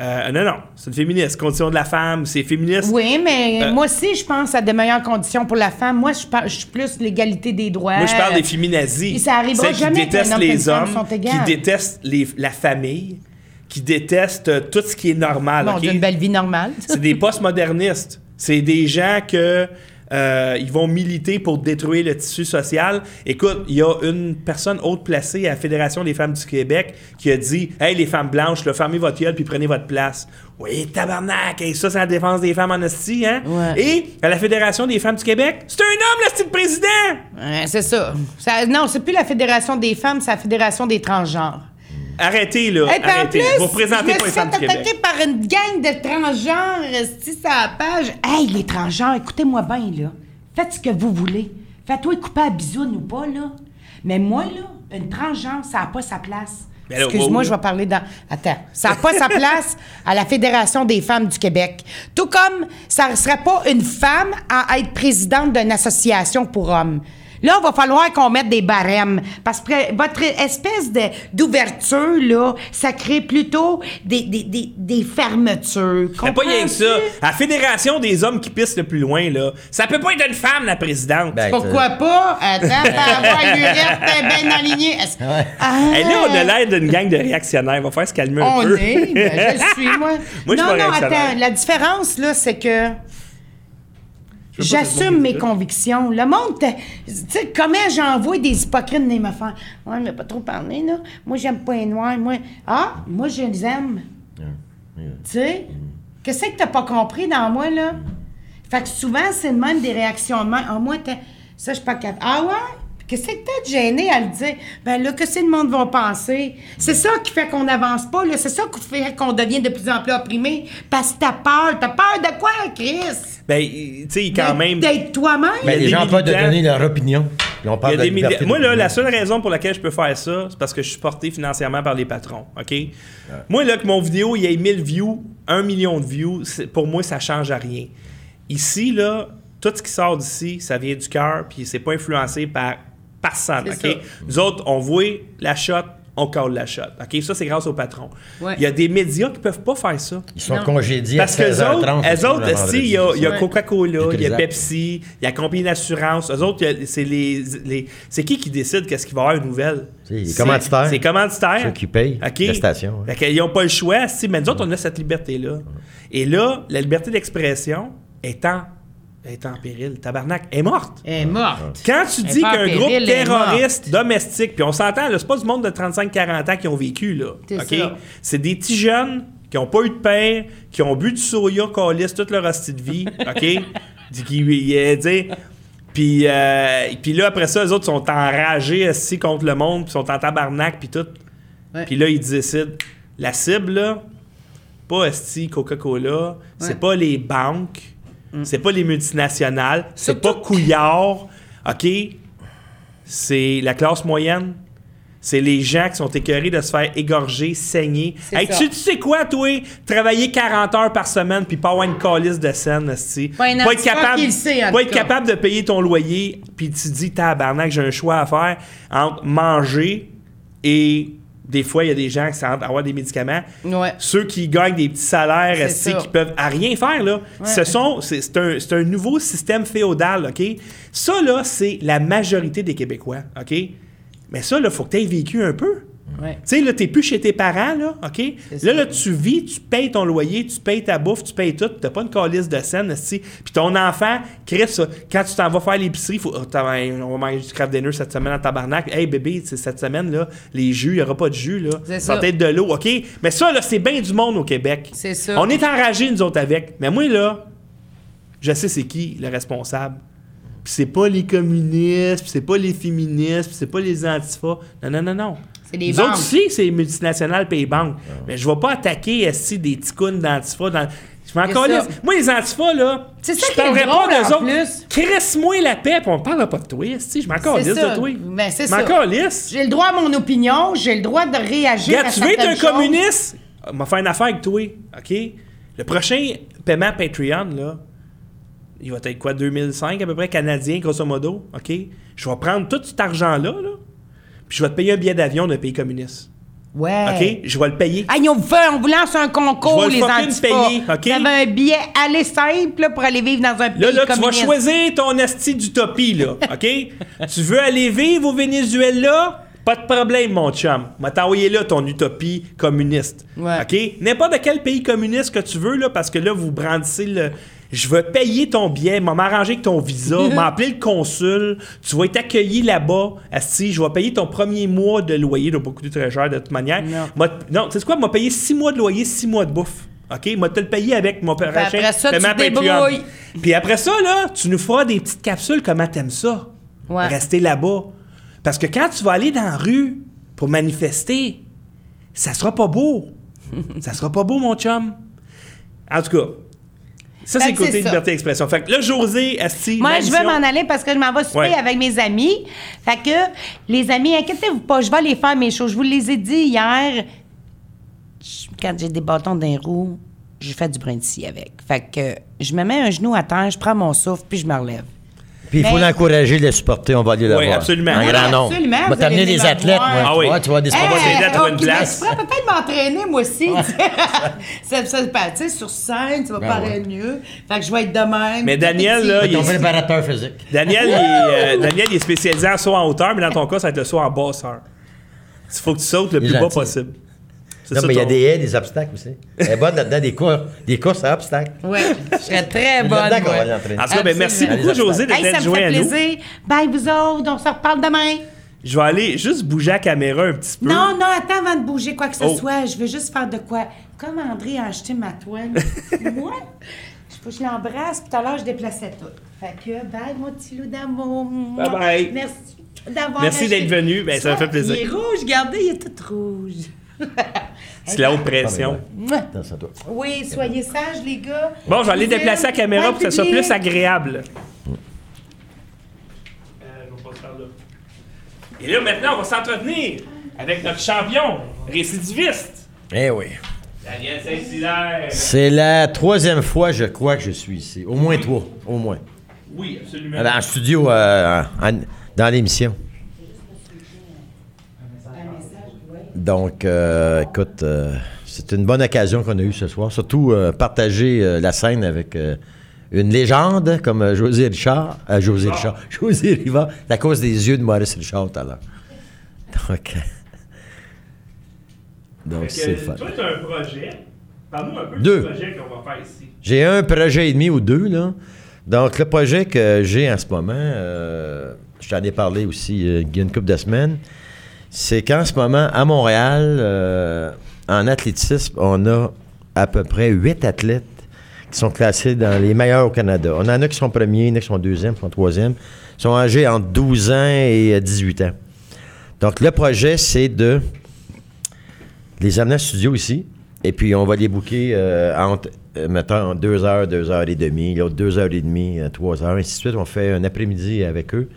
Euh, non, non, c'est une féministe. Condition de la femme, c'est féministe. Oui, mais Euh, moi aussi, je pense à de meilleures conditions pour la femme. Moi, je, par- je suis plus l'égalité des droits. Moi, je parle des féminazis. Et ça arrivera qui jamais qu'un détestent une les hommes, qui détestent les- la famille, qui détestent euh, tout ce qui est normal. Bon, OK? d'une belle vie normale. C'est des *laughs* postmodernistes. C'est des gens que Euh, ils vont militer pour détruire le tissu social. Écoute, il y a une personne haute placée à la Fédération des femmes du Québec qui a dit Hey, les femmes blanches, là, fermez votre gueule puis prenez votre place. Oui, tabarnak, et ça, c'est la défense des femmes en hostie, hein? Ouais. Et à la Fédération des femmes du Québec, c'est un homme, le style président! Ouais, c'est ça. Ça- Non, c'est plus la Fédération des femmes, c'est la Fédération des transgenres. Arrêtez, là. Et puis en arrêtez. plus, Vous représentez pas les femmes du Québec. par une gang de transgenres, sur la page. Hey, les transgenres, écoutez-moi bien, là. Faites ce que vous voulez. Faites-toi couper à bisoune ou pas, là. Mais moi, là, une transgenre, ça n'a pas sa place. Excuse-moi, je vais parler dans... Attends. Ça n'a pas sa place à la Fédération des femmes du Québec. Tout comme ça ne serait pas une femme à être présidente d'une association pour hommes. Là, il va falloir qu'on mette des barèmes. Parce que votre espèce de- d'ouverture, là, ça crée plutôt des, des, des, des fermetures. Mais pas rien que ça. À la Fédération des hommes qui pissent le plus loin, là, ça peut pas être une femme, la présidente. Ben, Pourquoi pas? Attends, t'as avoir l'urette bien alignée. *laughs* Ah. Et là, on a l'air d'une gang de réactionnaires. Va faire se calmer un On peu. est, ben, je suis, moi. *laughs* Moi, je suis non, pas non, attends. La différence, là, c'est que Je veux pas que j'assume mes convictions. Le monde, tu sais, comment j'envoie des hypocrites venir me faire? Ouais, mais pas trop parler, là. Moi, j'aime pas les noirs. Moi, ah, moi, je les aime. Tu sais? Qu'est-ce que t'as pas compris dans moi, là? Fait que souvent, c'est même des réactions de même. Ah, moi, ça, je suis pas capable. Ah ouais? Qu'est-ce que t'es gêné à le dire? Ben là, qu'est-ce que le monde va penser? C'est ça qui fait qu'on n'avance pas, là. C'est ça qui fait qu'on devient de plus en plus opprimé. Parce que t'as peur. T'as peur de quoi, Chris? Ben, tu sais, quand même. D'être toi-même? Ben, les gens peuvent de militants. donner leur opinion. Puis on parle de milliers- Moi, là, la seule raison pour laquelle je peux faire ça, c'est parce que je suis supporté financièrement par les patrons. OK? Moi, là, que mon vidéo, il y ait 1000 views, 1 million de views, c'est- pour moi, ça change à rien. Ici, là, tout ce qui sort d'ici, ça vient du cœur, puis c'est pas influencé par personne. C'est OK? ça. Nous autres, on voit la shot, on colle la shot. OK? Ça, c'est grâce aux patrons. Ouais. Il y a des médias qui peuvent pas faire ça. Ils sont Non. congédiés Parce à que eux 16h30. autres, eux autres, il y a, y. Coca-Cola, il y a. Pepsi, il y a la compagnie d'assurance. Eux autres, c'est les, les- c'est qui qui décide qu'est-ce qu'il va y avoir une nouvelle? C'est les commanditaires. C'est les commanditaires. Ceux qui payent OK. la station, ouais. Fait qu'ils n'ont pas le choix. Si, mais nous autres, on a cette liberté-là. Et là, la liberté d'expression est en, est en péril. Tabarnak est morte. Elle est morte. Quand tu Elle dis qu'un groupe elle terroriste domestique, puis on s'entend, c'est pas du monde de 35-40 ans qui ont vécu, là. C'est OK? ça. C'est des petits jeunes qui ont pas eu de père, qui ont bu du soya calice toute leur hostie de vie, *laughs* OK? Sais, Puis, euh, puis là, après ça, les autres sont enragés aussi contre le monde, puis sont en tabarnak, puis tout. Puis là, ils décident. La cible, là, pas esti Coca-Cola, c'est Ouais. pas les banques, c'est pas les multinationales, c'est pas Couillard, OK? C'est la classe moyenne. C'est les gens qui sont écœurés de se faire égorger, saigner. Hey, tu, tu sais quoi, toi? Travailler 40 heures par semaine puis pas avoir une calice de scène, esti. Pas être capable, sait, pas être capable de payer ton loyer puis tu te dis, tabarnak, j'ai un choix à faire entre manger et des fois, il y a des gens qui sentent avoir des médicaments. Ouais. Ceux qui gagnent des petits salaires, C'est qui peuvent à rien faire, là. Ouais. Ce sont, c'est, un, c'est un nouveau système féodal, OK? Ça, là, c'est la majorité des Québécois, OK? Mais ça, là, faut que tu aies vécu un peu. Ouais. Tu sais, là, t'es plus chez tes parents, là, OK? Là, là, tu vis, tu payes ton loyer, tu payes ta bouffe, tu payes tout, t'as pas une calice de scène. Puis ton enfant, crée ça. Quand tu t'en vas faire l'épicerie, faut, oh, on va manger du craft dinner cette semaine en tabarnak. Hey, bébé, cette semaine, là, les jus, il y aura pas de jus, là. C'est Ça va ça. être de l'eau, OK? Mais ça, là, c'est bien du monde au Québec. C'est ça. On est enragés, nous autres, avec. Mais moi, là, je sais c'est qui le responsable. Puis c'est pas les communistes, puis c'est pas les féministes, puis c'est pas les antifas. Non, non, non, non. C'est les Nous banques. autres aussi, c'est les multinationales les banques. Mais je vais pas attaquer des ticounes d'antifas. Dans... Je m'en calisse. Moi, les antifas, là, C'est ça je qui est parlerai drôle, pas d'eux en autres. plus. Crisse-moi la paix, puis on parlera pas de toi, esti. Je m'en calisse de toi. Ben, c'est Je m'en ça. J'ai le droit à mon opinion, j'ai le droit de réagir à tu veux être un choses. communiste? On va faire une affaire avec toi, OK? Le prochain paiement Patreon, là, il va être quoi, 2005 à peu près, canadien, grosso modo, OK? Je vais prendre tout cet argent-là, là, je vais te payer un billet d'avion d'un pays communiste, Ouais. OK? Je vais le payer. Hey, on vous, fait, on vous lance un concours, les antifas. payer, OK? Vous avez un billet aller simple là, pour aller vivre dans un pays Là, là, tu vas choisir ton esti d'utopie, là, *laughs* OK? tu veux aller vivre au Venezuela? Pas de problème, mon chum. M'a t'envoyer là ton utopie communiste. Ouais. OK? N'importe quel pays communiste que tu veux, là, parce que là, vous brandissez le Je vais payer ton billet, m'a m'arranger avec ton visa, *laughs* m'appeler le consul, tu vas être accueilli là-bas. Asti, je vais payer ton premier mois de loyer, donc pas coûter très cher de toute manière. Non. Tu sais quoi, m'a payé six mois de loyer, six mois de bouffe. OK? M'a te le payé avec mon prochain après ça, tu débrouilles. Puis après ça, là, tu nous feras des petites capsules comment t'aimes ça. Ouais. Rester là-bas. Parce que quand tu vas aller dans la rue pour manifester, ça sera pas beau. *laughs* ça sera pas beau, mon chum. En tout cas, ça, Fait c'est côté ça. liberté d'expression. Fait que là, José, Asti, Moi, je veux m'en aller parce que je m'en vais souper Ouais. avec mes amis. Fait que, les amis, inquiétez-vous pas, je vais aller faire mes choses. Je vous les ai dit hier. Je- Quand j'ai des bâtons d'un roue, je fais du brin de scie avec. Fait que, je me mets un genou à terre, je prends mon souffle, puis je me relève. Puis il faut l'encourager, le supporter, on va aller le Oui, voir. absolument. En Oui, grand nombre. absolument, On va vous t'amener allez des athlètes. Ah oui. Ouais, tu vois des va sportifs. à trouver une place. mais Je pourrais peut-être m'entraîner, moi aussi. tu *laughs* ça, ça, ben, tu sais, sur scène, ça va Ben paraître mieux. Fait que je vais être de même. Mais Daniel, là, il est- préparateur physique. Daniel, il est, euh, Daniel, il est spécialisé en saut en hauteur, mais dans ton cas, ça va être le saut en basseur. Il faut que tu sautes le plus bas possible. Non, ça mais il y a des haies, des obstacles aussi. Elle est bonne là-dedans, des courses, des courses à obstacles. Ouais, je serais *laughs* très bonne. là-dedans qu'on va moi. l'entraîner. En tout cas, ben, merci beaucoup, José, Hey, d'être ça me fait plaisir. Bye, vous autres. On se reparle demain. Je vais aller juste bouger la caméra un petit peu. Non, non, attends avant de bouger quoi que ce Oh. soit. Je veux juste faire de quoi. Comme André a acheté ma toile, *laughs* moi, je faut que je l'embrasse. Puis tout à l'heure, je déplaçais tout. Fait que, bye, mon petit loup d'amour. Bye bye. Merci d'avoir Merci d'être venu. Ben, ça me fait plaisir. Il est rouge, regardez, il est tout rouge. C'est la haute pression. Mouah. Attends, ça, toi. Oui, soyez sages, les gars. Bon, je vais aller déplacer la caméra pour que ça soit plus agréable. Euh. Et là, maintenant, on va s'entretenir avec notre champion récidiviste, Eh oui. Daniel Saint-Hilaire. C'est la troisième fois, je crois, que je suis ici. Au moins trois, au moins. Oui, absolument. Ben, En studio, euh, en- dans l'émission. Donc, euh, écoute, euh, c'est une bonne occasion qu'on a eue ce soir. Surtout euh, partager la scène avec une légende comme José Richard. José Richard. *laughs* José Rivard. C'est à cause des yeux de Maurice Richard tout à l'heure. Donc, *laughs* donc c'est fun. Toi, tu as un projet. Parle-nous un peu Deux. du projet qu'on va faire ici. J'ai un projet et demi ou deux, là. Donc, le projet que j'ai en ce moment, je t'en ai parlé aussi il y a une couple de semaines, c'est qu'en ce moment, à Montréal, euh, en athlétisme, on a à peu près huit athlètes qui sont classés dans les meilleurs au Canada. On en a qui sont premiers, il y en a qui sont deuxièmes, qui sont troisièmes. Ils sont âgés entre 12 ans et euh, 18 ans. Donc, le projet, c'est de les amener en studio ici. Et puis, on va les booker euh, entre, euh, mettons, deux heures, deux heures et demie, l'autre deux heures et demie, euh, trois heures, ainsi de suite. On fait un après-midi avec eux.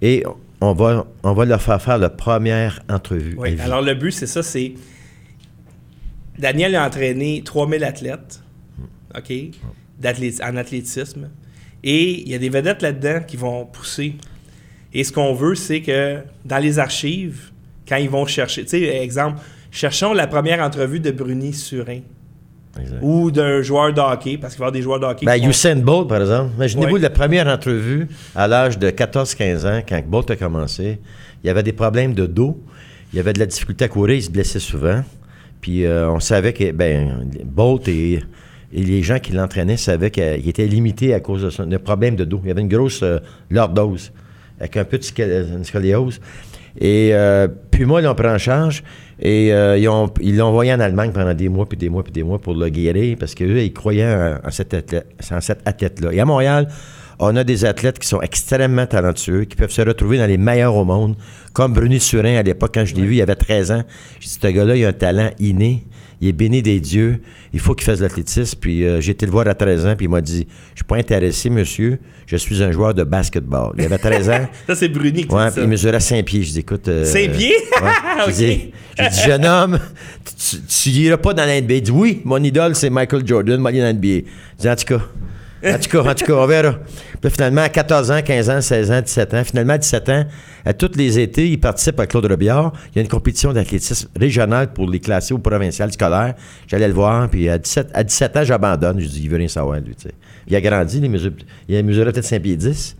Et on va, on va leur faire faire la première entrevue. Oui, alors le but, c'est ça, c'est... Daniel a entraîné 3000 athlètes, OK, en athlétisme. Et il y a des vedettes là-dedans qui vont pousser. Et ce qu'on veut, c'est que dans les archives, quand ils vont chercher... Tu sais, exemple, cherchons la première entrevue de Bruni Surin Exact. ou d'un joueur de hockey, parce qu'il va y avoir des joueurs de hockey Ben, Usain Bolt, par exemple. Imaginez-vous la première entrevue à l'âge de 14-15 ans, quand Bolt a commencé. Il y avait des problèmes de dos. Il y avait de la difficulté à courir. Il se blessait souvent. Puis euh, on savait que ben, Bolt et, et les gens qui l'entraînaient savaient qu'il était limité à cause de son de problème de dos. Il y avait une grosse euh, lordose avec un peu de scoliose. Et euh, puis moi, ils l'ont pris en charge et euh, ils ont- ils l'ont envoyé en Allemagne pendant des mois, puis des mois, puis des mois pour le guérir parce qu'eux, ils croyaient en, en cet athlète- en cet athlète-là. Et à Montréal, on a des athlètes qui sont extrêmement talentueux, qui peuvent se retrouver dans les meilleurs au monde, comme Bruni Surin à l'époque, quand je l'ai vu, il avait 13 ans. J'ai dit, ce gars-là, il a un talent inné, il est béni des dieux, il faut qu'il fasse de l'athlétisme. Puis euh, j'ai été le voir à 13 ans, puis il m'a dit, je suis pas intéressé, monsieur, je suis un joueur de basketball. Il avait 13 ans. *laughs* Ça, c'est Bruni qui Ouais, dit puis ça. il mesurait 5 pieds. Je dis, écoute. euh, Cinq pieds? *laughs* Ouais. Je dis, je dis, jeune homme, tu, tu iras pas dans la NBA. Il dit, oui, mon idole, c'est Michael Jordan, moi, il est dans la NBA. Je dis, en tout cas. En tout cas, en tout cas, on verra. Puis finalement, à 14 ans, 15 ans, 16 ans, 17 ans, finalement, à 17 ans, à tous les étés, il participe à Claude Robillard. Il y a une compétition d'athlétisme régionale pour les classer au provincial scolaire. J'allais le voir, puis à 17, à 17 ans, j'abandonne. Je dis, il veut rien savoir, lui, tu sais. Il a grandi, il, mesure, il a mesuré peut-être 5 pieds 10.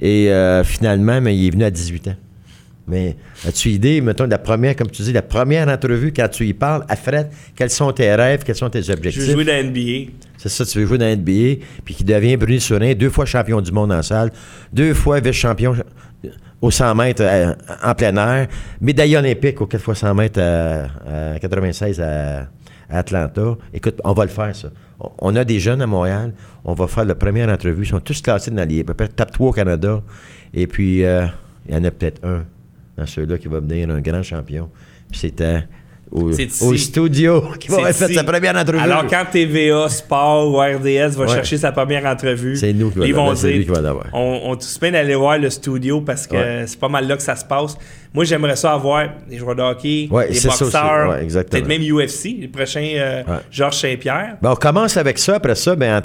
Et euh, finalement, mais il est venu à 18 ans. Mais as-tu idée, mettons, de la première, comme tu dis, la première entrevue, quand tu y parles, à Fred, quels sont tes rêves, quels sont tes Je objectifs? veux jouer dans la NBA. C'est ça, tu veux jouer dans la NBA, puis qui devient Bruni Sourin, deux fois champion du monde en salle, deux fois vice-champion au 100 mètres euh, en plein air, médaille olympique au 4 fois 100 mètres à, à 96 à, à Atlanta. Écoute, on va le faire, ça. On- On a des jeunes à Montréal, on va faire la première entrevue, ils sont tous classés dans les à peu près top 3 au Canada, et puis euh, il y en a peut-être un dans ceux-là qui va devenir un grand champion. Puis c'était au, studio qui va ici. sa première entrevue. Alors, quand TVA, Sport ou RDS va Ouais. chercher sa première entrevue, C'est nous qui va ils vont dire qui va l'avoir. on, on tous peine d'aller voir le studio parce que Ouais. c'est pas mal là que ça se passe. Moi, j'aimerais ça avoir des joueurs de hockey, Ouais, des boxeurs, peut-être même UFC, le prochain euh. Georges Saint-Pierre. Ben, on commence avec ça. Après ça, ben,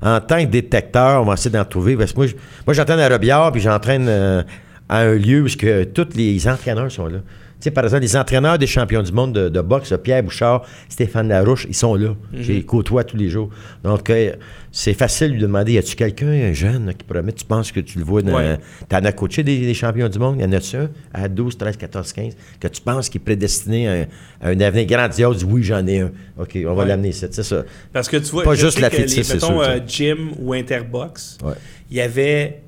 en, en tant que détecteur, on va essayer d'en trouver. Parce que moi j'entraîne à Robillard, puis j'entraîne euh, à un lieu où que tous les entraîneurs sont là. Tu sais, par exemple, les entraîneurs des champions du monde de, de boxe, Pierre Bouchard, Stéphane Larouche, ils sont là. J'ai côtoie tous les jours. Donc, euh, c'est facile de lui demander, y a-tu quelqu'un, un jeune, là, qui pourrait mettre, tu penses que tu le vois dans... Ouais. T'en as coaché des, des champions du monde? Y en a-tu un? À 12, 13, 14, 15 que tu penses qu'il est prédestiné à un, à un avenir grandiose? Oui, j'en ai un. OK, on va Ouais. l'amener ici. C'est ça. Parce que tu vois, Pas juste l'athlétisme, mettons, sûr, euh, gym ou Interbox, Ouais. il y avait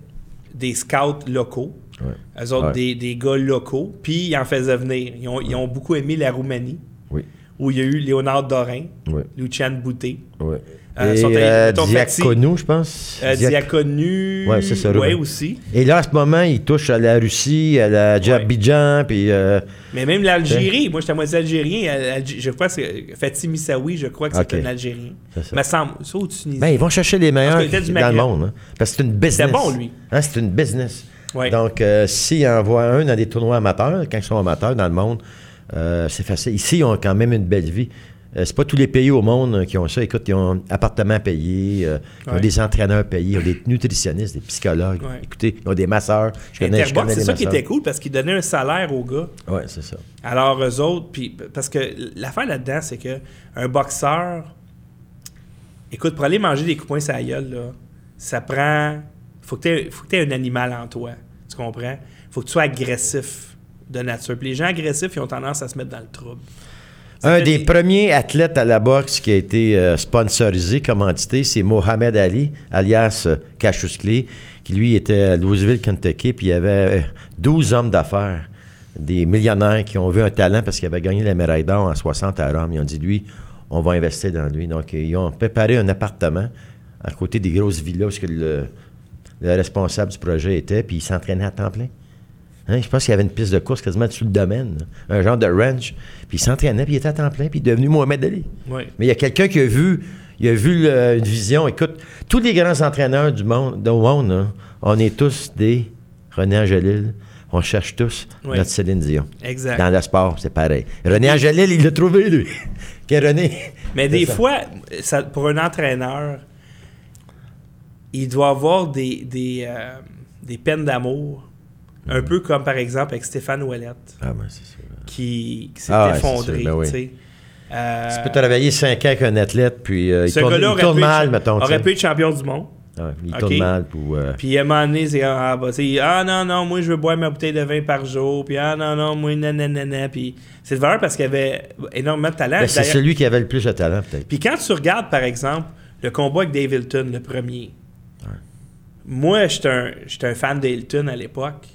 des scouts locaux, Ouais. eux autres, Ouais. des, des gars locaux, puis ils en faisaient venir. Ils ont, ils ont beaucoup aimé la Roumanie, Oui. où il y a eu Léonard Dorin, Oui. Lucian Boutet, Oui. Euh, Et sont allés- euh, Diaconou, je pense. euh, Diac- Diaconu, Ouais, c'est ça, ouais, aussi. Et là, en ce moment, il touche à la Russie, à la Abidjan, puis... euh, Mais même l'Algérie, moi j'étais à moitié algérien, Al- Alg- je crois que c'est Fatih Missaoui, je crois que c'est un Algérien. C'est ça. Me semble, ça au Tunisie. ben, ils vont chercher les meilleurs dans le monde. hein. parce que c'est une business. bon, lui. Hein, c'est une business. Ouais. Donc, euh, s'ils envoient un dans des tournois amateurs, quand ils sont amateurs dans le monde, euh, c'est facile. Ici, ils ont quand même une belle vie. Euh, c'est pas tous les pays au monde qui ont ça. Écoute, ils ont un appartement payé, euh, ils ont des entraîneurs payés, ils ont des nutritionnistes, des psychologues. Ouais. Écoutez, ils ont des masseurs. Je connais, je Interbox, connais c'est ça qui était cool parce qu'ils donnaient un salaire aux gars. Oui, c'est ça. Alors, eux autres, puis parce que l'affaire là-dedans, c'est que un boxeur, écoute, pour aller manger des coups de poing sur la gueule, là, ça prend. Faut que tu aies un animal en toi. Tu comprends? Faut que tu sois agressif de nature. Puis les gens agressifs, ils ont tendance à se mettre dans le trouble. Un des premiers athlètes à la boxe qui a été euh, sponsorisé, commandité, c'est Mohamed Ali, alias euh, Cassius Clay, qui lui était à Louisville, Kentucky, puis il y avait euh, 12 hommes d'affaires, des millionnaires qui ont vu un talent parce qu'il avait gagné la médaille d'or en 60 à Rome. Ils ont dit, lui, on va investir dans lui. Donc, ils ont préparé un appartement à côté des grosses villas où que le, le responsable du projet était, puis il s'entraînait à temps plein. Hein, je pense qu'il y avait une piste de course quasiment sous le domaine, là. un genre de ranch. Puis il s'entraînait, puis il était à temps plein, puis il est devenu Mohamed Ali. Ouais. Mais il y a quelqu'un qui a vu, il a vu le- une vision. Écoute, tous les grands entraîneurs du monde, du monde on est tous des René Angelil. On cherche tous Oui. notre Céline Dion. Exact. Dans le sport, c'est pareil. René Angelil, il l'a trouvé, lui. *laughs* René. Mais des ça. fois, ça- pour un entraîneur, il doit avoir des, des, euh, des peines d'amour. Un Mm. peu comme par exemple avec Stéphane Ouellette, Ah, ben, c'est sûr. qui, qui s'est Ah, effondré. ben oui. tu sais. Euh, Tu peux travailler 5 ans avec un athlète, puis euh, il tourne, il tourne mal, mettons. aurait pu être champion du monde. Ouais, il tourne mal pour. euh, Puis à un moment donné, c'est ah, bah, ah non, non, moi je veux boire ma bouteille de vin par jour. Puis ah non, non, moi nanana. Puis c'est de valeur parce qu'il avait énormément de talent. ben, c'est celui qui avait le plus de talent, peut-être. Puis quand tu regardes, par exemple, le combat avec Dave Hilton, le premier, moi, j'étais un, j'étais un fan d'Hilton à l'époque.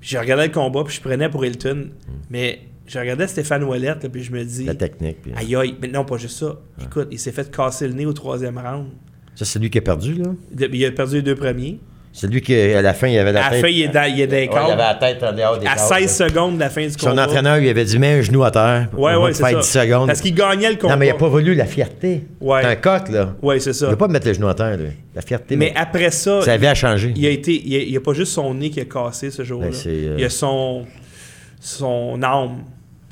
Je regardais le combat, puis je prenais pour Hilton. Mais je regardais Stéphane Ouellette, là, puis je me dis, La technique. puis- aïe aïe, mais non, pas juste ça. Écoute, il s'est fait casser le nez au troisième round. Ça, c'est lui qui a perdu, là? Il a perdu les deux premiers. C'est lui qui, à la fin, il avait la À la tête. fin, il est dans, il est dans les Ouais, il avait la tête en dehors des À câbles, 16 là. secondes de la fin du Son combat. entraîneur lui avait dit mets un genou à terre. Ouais, ouais, te c'est ça. 10 secondes. Parce qu'il gagnait le combat. Non, mais il n'a pas voulu la fierté. Ouais. C'est un coq, là. Ouais, c'est Il ça. ne veut pas mettre le genou à terre, lui. La fierté. Mais après ça, ça avait à changer. il a été, il y a, il pas juste son nez qui a cassé ce jour-là. Ben, euh, Il y a son, son âme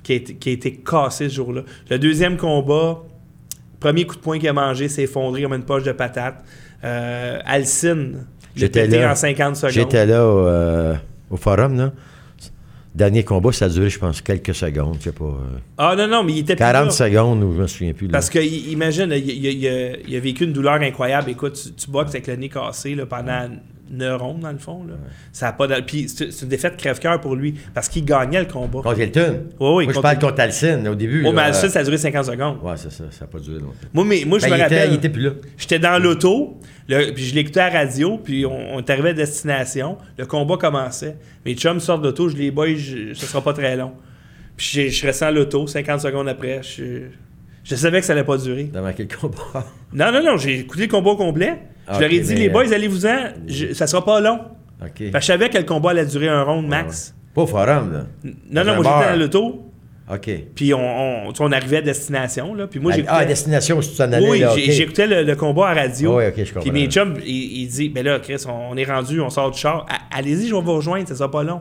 qui a, été, qui a été cassée ce jour-là. Le deuxième combat, premier coup de poing qu'il a mangé, s'est effondré comme une poche de patate. Euh, Alcine, il J'étais là. en 50 secondes. J'étais là au, euh, au forum, là. Dernier combat, ça a duré, je pense, quelques secondes. Je sais pas. euh, Ah non, non, mais il était plus 40 là. secondes, ou je me souviens plus. là. Parce que, imagine, il, il- il- il a vécu une douleur incroyable. Écoute, tu, tu boxes avec le nez cassé là, pendant neurones, dans le fond. Là. Ça a pas de- Puis c'est une défaite crève-cœur pour lui, parce qu'il gagnait le combat. Contre Hilton. Oui, oui, Moi, je contre- parle contre Alcine au début. Oh, là. mais ça, ça a duré 50 secondes. Ouais, c'est ça. Ça n'a pas duré longtemps. Moi, mais, moi je Ben, me il, était, rappelle. il était plus là. J'étais dans l'auto, puis je l'écoutais à la radio, puis on, on est arrivé à destination. Le combat commençait. Mes chums sortent de l'auto, je les boys, je- ce sera pas très long. Puis j'ai- je restais en l'auto, 50 secondes après. Je, je savais que ça allait pas durer. Dans quel combat? Non, non, non, j'ai écouté le combat au complet. Je Ok, leur ai dit, les boys, euh, allez-vous-en, je- ça sera pas long. Fait que je savais que le combat allait durer un round max. Pas au forum, là. Non, non, moi j'étais dans l'auto, OK. puis on, arrivait à destination, là, puis moi Ah, j'écoutais... ah, destination où tu t'en allais, Oui, là, j'écoutais le, le combat à radio. Oui, ok, je comprends. Puis mes chums, ils il dit Ben là, Chris, on, on est rendu, on sort du char. A- Allez-y, je vais vous rejoindre, ça sera pas long.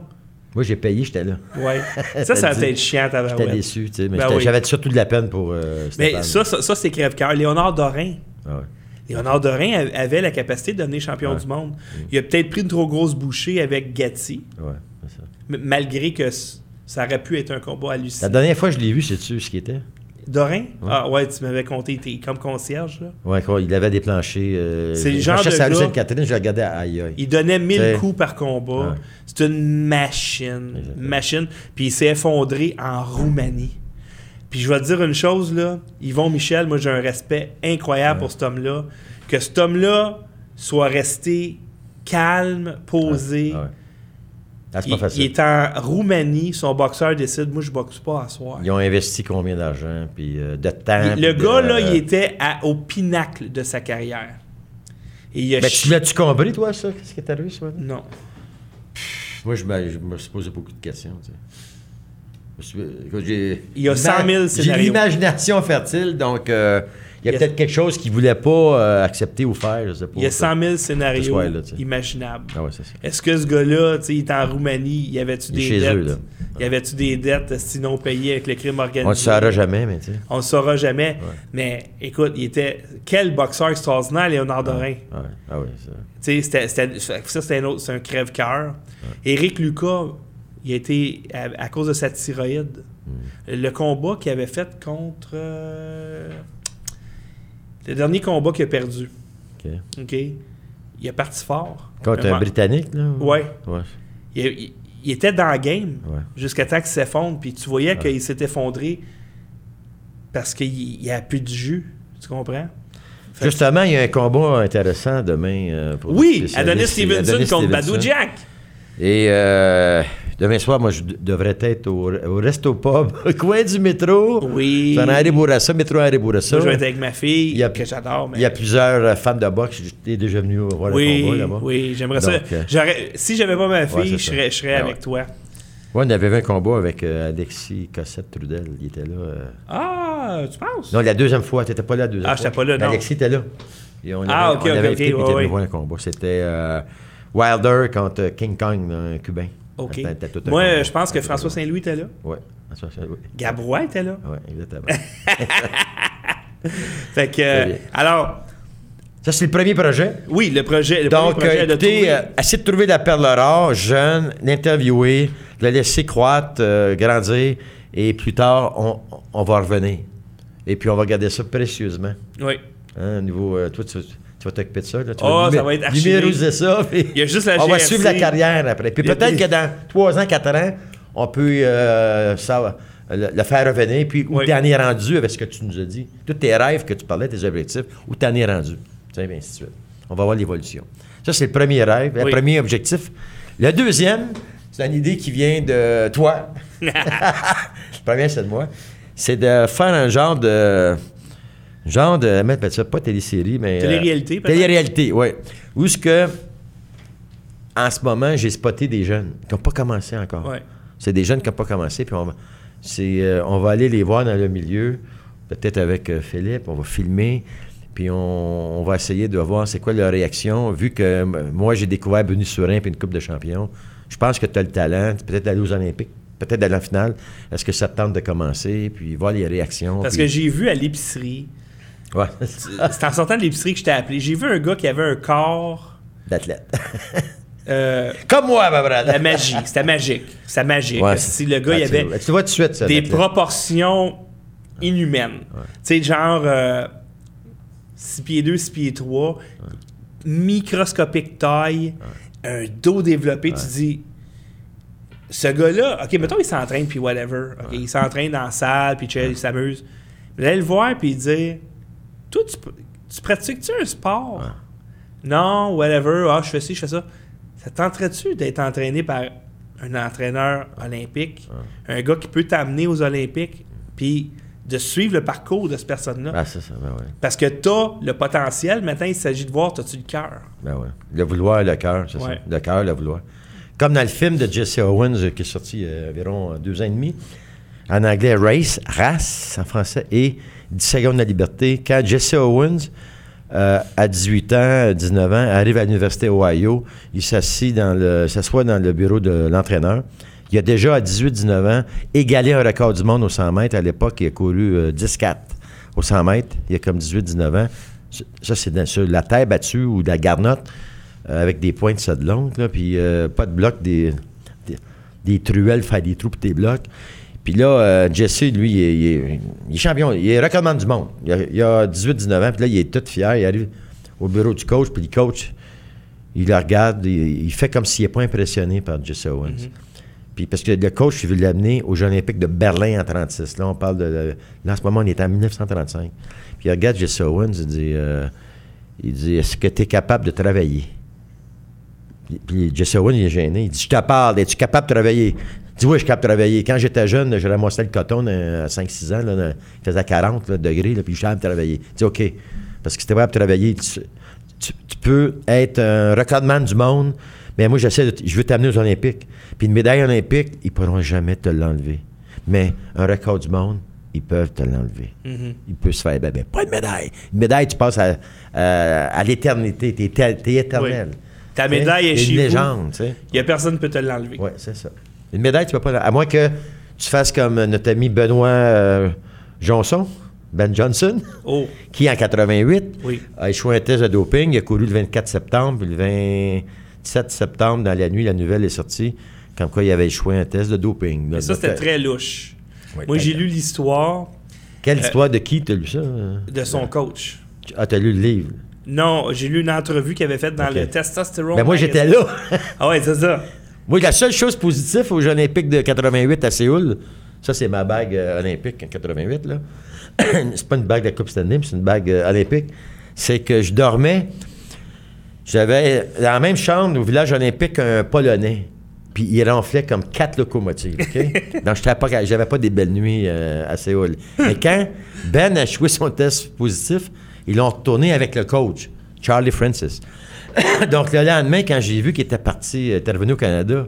Moi, j'ai payé, j'étais là. Ouais. *laughs* ça, ça va dit. être chiant, ta J'étais déçu, tu sais. Mais Ben oui. j'avais surtout de la peine pour euh, Mais ça, ça, ça, c'est crève-cœur. Léonard Dorin. Ah ouais. Léonard Dorin a- avait la capacité de devenir champion Ouais. du monde. Il a peut-être pris une trop grosse bouchée avec Gatti, Ouais, c'est ça. malgré que ça aurait pu être un combat La hallucinant. dernière fois que je l'ai vu, sais-tu ce qu'il était? Dorin? Ah ouais, tu m'avais compté, t'es comme concierge. Là. Ouais, quoi, il avait des planchers. Euh, C'est le genre de la gars- Sainte-Catherine, je regardais aïe aïe. Il donnait 1000 T'sais. coups par combat. Ouais. C'est une machine. Exactement. Machine. Puis il s'est effondré en Roumanie. Puis je vais te dire une chose, là. Yvon Michel, moi j'ai un respect incroyable pour cet homme-là. Que cet homme-là soit resté calme, posé. Ah ouais. Ah, c'est il, pas facile. il est en Roumanie, son boxeur décide, moi je boxe pas à soir. Ils ont investi combien d'argent, puis euh, de temps. Il- le gars, de- là, il était à- au pinacle de sa carrière. Et il a chi- tu l'as-tu compris, toi, ça? Qu'est-ce qui est arrivé, ça? Non. Moi, je me, je me suis posé beaucoup de questions, tu sais. Je me suis- écoute, j'ai- Il y a l'ima- 100 000 J'ai l'imagination fertile, donc euh, il y a Il peut-être quelque chose qu'il voulait pas euh, accepter ou faire, je sais pas. Il y a 100 000 scénarios sais. imaginables. Ah ouais, c'est ça. Est-ce que ce gars-là, il est en Roumanie, y avait-tu Il est des chez dettes? eux, là. Y avait-tu des dettes sinon payées avec le crime organisé? On ne le saura jamais, mais tu sais. On le saura jamais. Mais écoute, il était. Quel boxeur extraordinaire, Léonard Dorin. Ouais. Ah oui, ça. C'était- c'était- ça, c'était un autre, c'est un crève-cœur. Éric Lucas, il a été, à, à cause de sa thyroïde, Hmm. le combat qu'il avait fait contre. euh, le dernier combat qu'il a perdu. OK. OK? Il est parti fort. Contre Un- un Britannique, là? ou- Ouais. Ouais. Il, il- il était dans le game Ouais. jusqu'à temps qu'il s'effondre. Puis tu voyais qu'il s'est effondré parce qu'il n'y a plus de jus. Tu comprends? Fait Justement, il y a un combat intéressant demain. euh, pour oui, Adonis. Stevenson Adonis contre Stevenson. Badou Jack. Et euh, demain soir, moi, je devrais être au, au Resto Pub, *laughs* au coin du métro. Oui. C'est en Henri Bourassa, métro Henri Bourassa. Moi, je vais être avec ma fille, Il y a- que j'adore. mais- Il y a plusieurs euh, fans de boxe. J'étais déjà venu voir le Oui, combat là-bas. oui, j'aimerais ça. Donc, euh, J'aurais- si j'avais pas ma fille, Ouais, je serais, je serais Ah avec ouais. toi. Ouais, on avait vu un combat avec euh, Alexis Cossette-Trudel. Il était là. euh. Ah, tu penses? Non, la deuxième fois. Tu n'étais pas là la deuxième Ah, fois. j'étais pas là, non. Alexis était là. Et on Ah, avait, ok, on ok, avait ok, ouais, était ouais. un combat. C'était euh, Wilder contre King Kong, un Cubain. OK. Tout un Moi, je pense que François Saint-Louis était là. Ouais. Ah, ça, ça, oui. Gabrois était là. Ouais, exactement. *laughs* Fait que, euh, alors, ça, c'est le premier projet. oui, le projet, le Donc, premier projet euh, de écoutez, trouver- euh, essayez de trouver la perle rare, jeune, l'interviewer, de la laisser croître, euh, grandir, et plus tard, on, on va revenir. Et puis, on va garder ça précieusement. Oui. Hein, au niveau, euh, toi, tu, tu vas t'occuper de ça. Là, tu Ah, numé- ça va être archivé. ça. *laughs* puis Il y a juste la On va suivre la carrière après. Puis peut-être que dans 3 ans, 4 ans, on peut euh, ça, le, le faire revenir. Puis où Oui. tu en es rendu avec ce que tu nous as dit. Tous tes rêves que tu parlais, tes objectifs, où tu en es rendu. Tu sais, et ainsi de suite. On va voir l'évolution. Ça, c'est le premier rêve, le premier objectif. Le deuxième, c'est une idée qui vient de toi. *laughs* *laughs* le premier, c'est de moi. C'est de faire un genre de. Genre de. t'appelles ça, pas télésérie, mais. euh, Télé-réalité, peut-être? Télé-réalité, oui. Où est-ce que. En ce moment, j'ai spoté des jeunes qui n'ont pas commencé encore. Ouais. C'est des jeunes qui n'ont pas commencé, puis on va, c'est, euh, on va aller les voir dans le milieu, peut-être avec euh, Philippe, on va filmer, puis on, on va essayer de voir c'est quoi leur réaction. Vu que euh, moi, j'ai découvert Benu Surin puis une Coupe de champion, je pense que tu as le talent, peut-être d'aller aux Olympiques, peut-être d'aller en finale. Est-ce que ça te tente de commencer, puis voir les réactions? Parce puis- que j'ai vu à l'épicerie, Ouais, *laughs* c'est en sortant de l'épicerie que je t'ai appelé, j'ai vu un gars qui avait un corps. d'athlète. *laughs* euh, Comme moi, ma brade. la magie, c'était magique. C'était magique. Ouais, si le gars, il avait Tu vois tout de suite, ça. des proportions inhumaines. Tu sais, genre 6 pieds 2, 6 pieds 3. microscopique taille, un dos développé, tu dis. Ce gars-là, ok, mettons, il s'entraîne, puis whatever. ok, Il s'entraîne dans la salle, puis il s'amuse. Mais là, le voir, puis il dit Toi, tu, tu pratiques-tu un sport? Non, whatever. Ah, je fais ci, je fais ça. Ça tenterait-tu d'être entraîné par un entraîneur olympique? Un gars qui peut t'amener aux Olympiques, puis de suivre le parcours de cette personne-là? Ah, c'est ça, ben ouais. Parce que tu as le potentiel, maintenant, il s'agit de voir, as-tu le cœur? Ben ouais. Le vouloir le cœur, c'est Ouais. ça. Le cœur, le vouloir. Comme dans le film de Jesse Owens euh, qui est sorti il y a environ deux ans et demi. En anglais, Race, Race en français, et 10 secondes de liberté. Quand Jesse Owens, euh, à 18 ans, 19 ans, arrive à l'Université Ohio, il s'assit dans le, s'assoit dans le bureau de l'entraîneur. Il a déjà, à 18-19 ans, égalé un record du monde au 100 mètres. À l'époque, il a couru euh, 10-4 au 100 mètres. Il a comme 18-19 ans. Ça, c'est sur la terre battue ou de la garnotte euh, avec des pointes de longue, puis euh, pas de blocs, des, des, des truelles, faire des trous pour tes blocs. Puis là, euh, Jesse, lui, il est, il est- il est champion, il est recommande du monde. Il a, il a 18-19 ans, puis là, il est tout fier. Il arrive au bureau du coach, puis le coach, il le regarde, il, il fait comme s'il n'est pas impressionné par Jesse Owens. Puis parce que le coach, il veut l'amener aux Jeux olympiques de Berlin en 36. Là, on parle de... de- là, en ce moment, on est en 1935. Puis il regarde Jesse Owens, il dit, euh, il dit, est-ce que tu es capable de travailler? Puis- Puis Jesse Owens, il est gêné. Il dit, je te parle, es-tu capable de travailler? Dit, oui, je suis capable de travailler. Quand j'étais jeune, je ramassais le coton euh, à 5-6 ans, là, il faisait 40 là, degrés, là, puis je suis capable de travailler. Il dit, OK. Parce que si tu es capable de travailler, tu, tu- tu peux être un recordman du monde, mais moi, j'essaie de, je veux t'amener aux Olympiques. Puis une médaille olympique, ils ne pourront jamais te l'enlever. Mais un record du monde, ils peuvent te l'enlever. Il peut se faire, ben, ben, pas de médaille. Une médaille, tu passes à, à- à l'éternité. Tu es, éternel. Oui. Ta médaille est une chez vous. légende. Il n'y a personne qui peut te l'enlever. Oui, c'est ça. Une médaille, tu peux pas. À moins que tu fasses comme notre ami Benoît euh, Johnson, Ben Johnson, Oh, *laughs* qui en 88 Oui. a échoué un test de doping. Il a couru le 24 septembre, puis le 27 septembre, dans la nuit, la nouvelle est sortie, comme quoi il avait échoué un test de doping. mais ça, c'était très louche. Oui, Moi, j'ai lu l'histoire Quelle histoire de qui t'as lu ça? euh? de son coach. Ah, t'as lu le livre? Non, j'ai lu une entrevue qu'il avait faite dans le Testosterone. Ben moi, j'étais là. Ah ouais, c'est ça. *laughs* Moi, la seule chose positive aux Jeux olympiques de 88 à Séoul, ça, c'est ma bague euh, olympique en 88, là. *clears throat* c'est pas une bague de la Coupe Stanley, mais c'est une bague euh, olympique. C'est que je dormais, j'avais dans la même chambre au village olympique un Polonais. Puis il ronflait comme quatre locomotives, OK? *laughs* Donc, j'étais pas, j'avais pas des belles nuits euh, à Séoul. Mais quand Ben a échoué son test positif, ils l'ont retourné avec le coach, Charlie Francis. *coughs* Donc, le lendemain, quand j'ai vu qu'il était parti, euh, était revenu au Canada,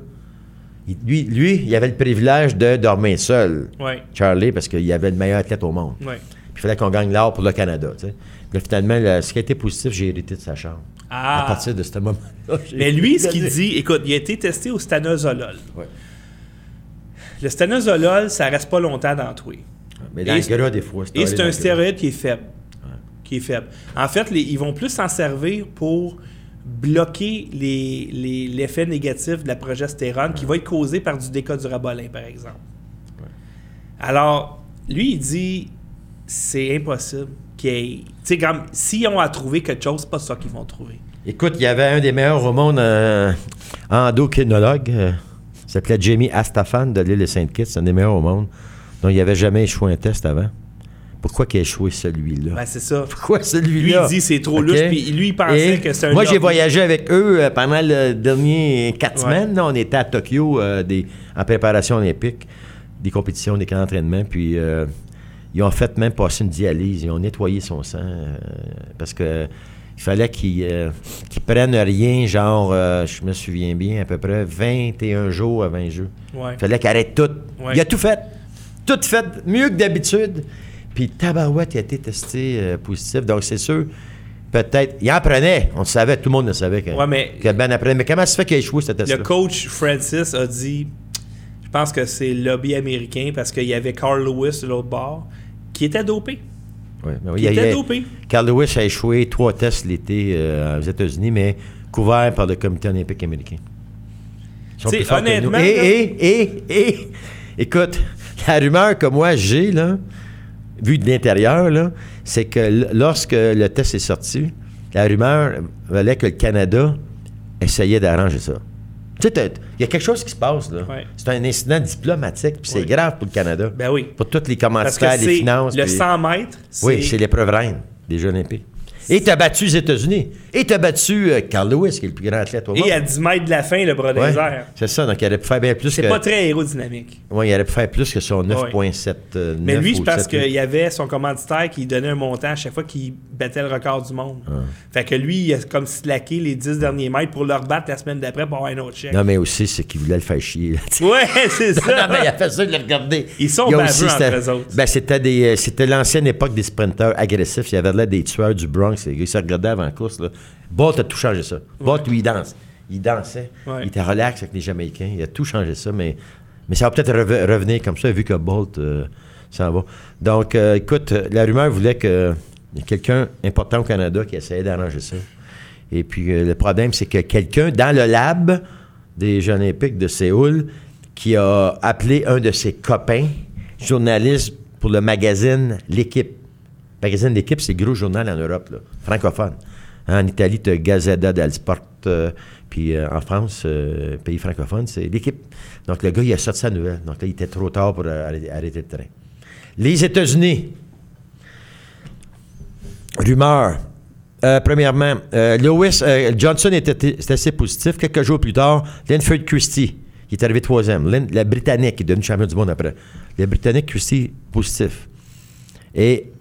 il- lui, lui, il avait le privilège de dormir seul, Ouais. Charlie, parce qu'il avait le meilleur athlète au monde. Ouais. Puis il fallait qu'on gagne l'or pour le Canada, tu sais. Puis là, finalement, le- ce qui a été positif, j'ai hérité de sa chambre. Ah. À partir de ce moment-là. j'ai Mais lui, ce qu'il dit, écoute, il a été testé au stanozolol. Ouais. Le stanozolol, ça reste pas longtemps dans toi. Mais dans Et le c'est- gras, des fois. Et c'est un stéroïde qui est faible. Qui est faible. En fait, les- ils vont plus s'en servir pour bloquer les- les- l'effet négatif de la progestérone qui va être causé par du décodurabolin, par exemple. Alors, lui, il dit c'est impossible qu'il y ait. Tu sais, comme s'ils ont à trouver quelque chose, c'est pas ça qu'ils vont trouver. Écoute, il y avait un des meilleurs au monde euh, endocrinologue. euh, il s'appelait Jamie Astafan de l'île de Sainte-Kitts. C'est un des meilleurs au monde. Donc, il n'avait jamais échoué un test avant. Pourquoi qu'il a échoué celui-là? Ben, c'est ça. Pourquoi Lui, celui-là? il dit c'est trop OK? louche, puis lui, il pensait Et que c'est un. Moi, j'ai voyagé avec eux euh, pendant les derniers quatre Ouais. semaines. là. on était à Tokyo euh, des, en préparation olympique, des compétitions, des camps d'entraînement. Puis, euh, ils ont fait même passer une dialyse. Ils ont nettoyé son sang euh, parce que il fallait qu'ils qu'ils prennent rien, genre, je me souviens bien, à peu près 21 jours avant les Jeux. Ouais. Il fallait qu'il arrête tout. Ouais. Il a tout fait. Tout fait, mieux que d'habitude. Puis Tabarouette il a été testé euh, positif. Donc, c'est sûr, peut-être. Il en prenait. On le savait, tout le monde le savait que, Ouais, mais- que Ben apprenait. Mais comment ça se fait qu'il a échoué, ce test-là? Le coach Francis a dit je pense que c'est le lobby américain parce qu'il y avait Carl Lewis de l'autre bord qui était dopé. Ouais, mais oui, Qui il était a- dopé. Carl Lewis a échoué trois tests l'été euh, aux États-Unis, mais couvert par le comité olympique américain. Ils sont T'sais, plus forts que nous. honnêtement, et, et, et, écoute, la rumeur que moi j'ai, là, vue de l'intérieur, c'est que lorsque le test est sorti, la rumeur valait que le Canada essayait d'arranger ça. Tu sais, il y a quelque chose qui se passe, là. Ouais. C'est un incident diplomatique, puis c'est Oui. grave pour le Canada. Ben oui. Pour tous les commanditaires, les finances. le puis- 100 mètres. Oui, c'est l'épreuve reine des Jeux olympiques. Et t'as battu les États-Unis. Et t'as battu euh, Carl Lewis, qui est le plus grand athlète au monde. Et à 10 mètres de la fin, le bras Ouais. C'est ça, donc il aurait pu faire bien plus C'est que... pas très aérodynamique. Ouais, il aurait pu faire plus que son 9.7. euh, Mais 9 lui, c'est parce 7, qu'il y avait son commanditaire qui donnait un montant à chaque fois qu'il battait le record du monde. Ah. Fait que lui, il a comme slacké les 10 derniers mètres pour le rebattre la semaine d'après pour avoir un autre chèque. Non, mais aussi, c'est qu'il voulait le faire chier. Ouais, *laughs* c'est non, ça. mais il a fait ça de le regarder. Ils sont baveux entre eux autres. Ben, c'était, des, euh, c'était l'ancienne époque des sprinteurs agressifs. Il y avait là des tueurs du Bronx. Les gars, ils se regardaient avant la course. Là. Bolt a tout changé ça. Bolt, lui, il danse. Il dansait. Il était relax avec les Jamaïcains. Il a tout changé ça. Mais, mais ça va peut-être reve- revenir comme ça, vu que Bolt euh, s'en va. Donc, euh, écoute, la rumeur voulait que il y ait quelqu'un important au Canada qui essayait d'arranger ça. Et puis, euh, le problème, c'est que quelqu'un dans le lab des Jeux olympiques de Séoul qui a appelé un de ses copains, journaliste pour le magazine L'équipe. Magazine L'équipe, c'est gros journal en Europe, là, francophone. En Italie, tu as Gazzetta del Sport, euh, puis euh, en France, euh, pays francophone, c'est L'équipe. Donc, le gars, il a sorti sa nouvelle. Donc, là, il était trop tard pour arrêter, le train. Les États-Unis. Rumeur. Premièrement, Lewis Johnson était, assez positif. Quelques jours plus tard, Linford Christie, qui est arrivé troisième. Lin- la Britannique, qui est devenu champion du monde après. Le Britannique Christie, positif. Et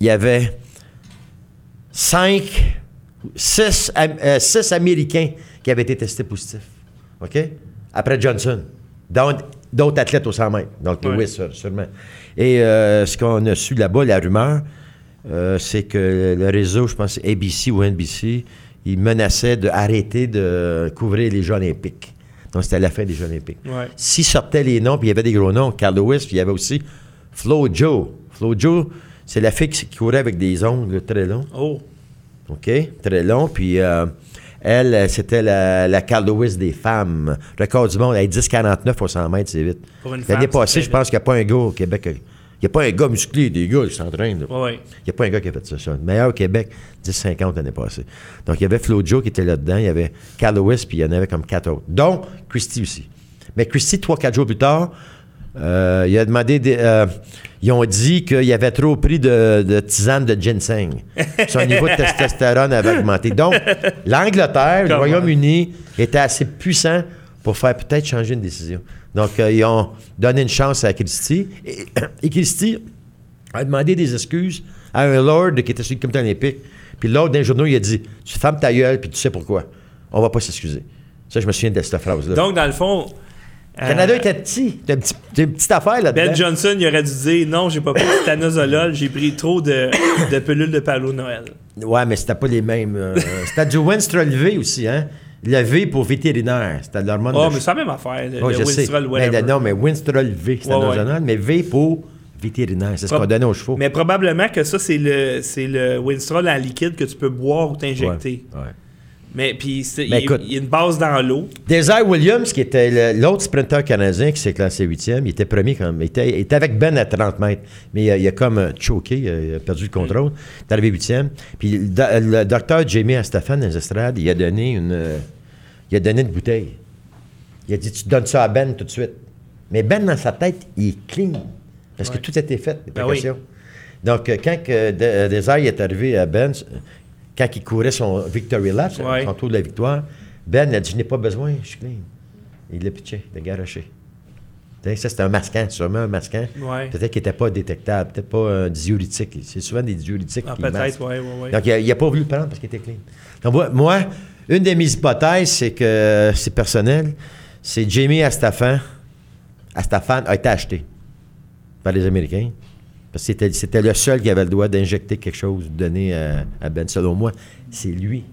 il y avait cinq, six, euh, six Américains qui avaient été testés positifs. OK? Après Johnson. D'autres athlètes au 100 mètres. Donc. Lewis, sû- sûrement. Et euh, ce qu'on a su là-bas, la rumeur, euh, c'est que le réseau, je pense, ABC ou NBC, il menaçait d'arrêter de couvrir les Jeux olympiques. Donc, c'était la fin des Jeux olympiques. Ouais. S'ils sortaient les noms, puis il y avait des gros noms, Carl Lewis, puis il y avait aussi Flo Joe. Flo Joe, c'est la fille qui, courait avec des ongles très longs. Oh. OK? Très long. Puis euh, elle, euh, c'était la, la Carl Lewis des femmes. Record du monde, elle est 10,49 au 100 mètres, c'est vite. Pour une L'année passée, je pense qu'il n'y a pas un gars au Québec. euh, Il n'y a pas un gars musclé, des gars qui s'entraînent. Ouais. Il n'y a pas un gars qui a fait ça. ça. Le meilleur au Québec, 10,50 l'année passée. Donc, il y avait Flo Joe qui était là-dedans. Il y avait Carl Lewis, puis il y en avait comme quatre autres. Dont Christy aussi. Mais Christy, trois, quatre jours plus tard, euh, il a demandé. des- euh, ils ont dit qu'il y avait trop pris de, de tisane de ginseng. Son niveau de testostérone avait augmenté. Donc, l'Angleterre, le? Royaume-Uni était assez puissant pour faire peut-être changer une décision. Donc, euh, ils ont donné une chance à Christy. Et, et Christy a demandé des excuses à un lord qui était sur le comité olympique. Puis l'autre d'un journaux, il a dit Tu fermes ta gueule, puis tu sais pourquoi. On va pas s'excuser. Ça, je me souviens de cette phrase-là. Donc, dans le fond. Le Canada euh, était petit. C'était une petite affaire là-dedans. Ben Johnson, il aurait dû dire non, j'ai pas pris de stanozolol, j'ai pris trop de, de pilules de Palo Noël. Ouais, mais c'était pas les mêmes. euh, c'était du Winstrol V aussi, hein. Le V pour vétérinaire. C'était de l'hormone Oh, de mais c'est la même affaire. Le, je sais. Winstrol, Mais non, mais Winstrol V, c'était Ouais, ouais. national, mais V pour vétérinaire. C'est ce Prob- qu'on donnait aux chevaux. Mais probablement que ça, c'est le, c'est le Winstrol en liquide que tu peux boire ou t'injecter. Ouais. Mais puis, il, y a une base dans l'eau. Desire Williams, qui était l'autre sprinter canadien qui s'est classé huitième, il était premier quand même. Il était, il était avec Ben à 30 mètres, mais il a, il a comme euh, choqué, il a, il a perdu le contrôle. Il est arrivé huitième. Puis le, do- le docteur Jamie Astafan, dans les estrades, il a donné une, euh, il a donné une bouteille. Il a dit Tu donnes ça à Ben tout de suite. Mais Ben, dans sa tête, il est clean. Parce Ouais. que tout a été fait, les Ben précautions. Donc, euh, quand que De- euh, Desire est arrivé à Ben, euh, quand il courait son Victory Lap, Ouais. son tour de la victoire, Ben a dit Je n'ai pas besoin, je suis clean. Il l'a pitché, il l'a garoché. Ça, c'était un masquant, sûrement un masquant. Ouais. Peut-être qu'il n'était pas détectable, peut-être pas un diurétique. C'est souvent des diurétiques Ah, qui peut-être, ouais, ouais. Donc, il n'a pas voulu le prendre parce qu'il était clean. Donc, moi, une de mes hypothèses, c'est que c'est personnel, c'est Jamie Astafan, Astafan a été acheté par les Américains. Parce que c'était, le seul qui avait le droit d'injecter quelque chose, de donner à, à Ben. Selon moi, c'est lui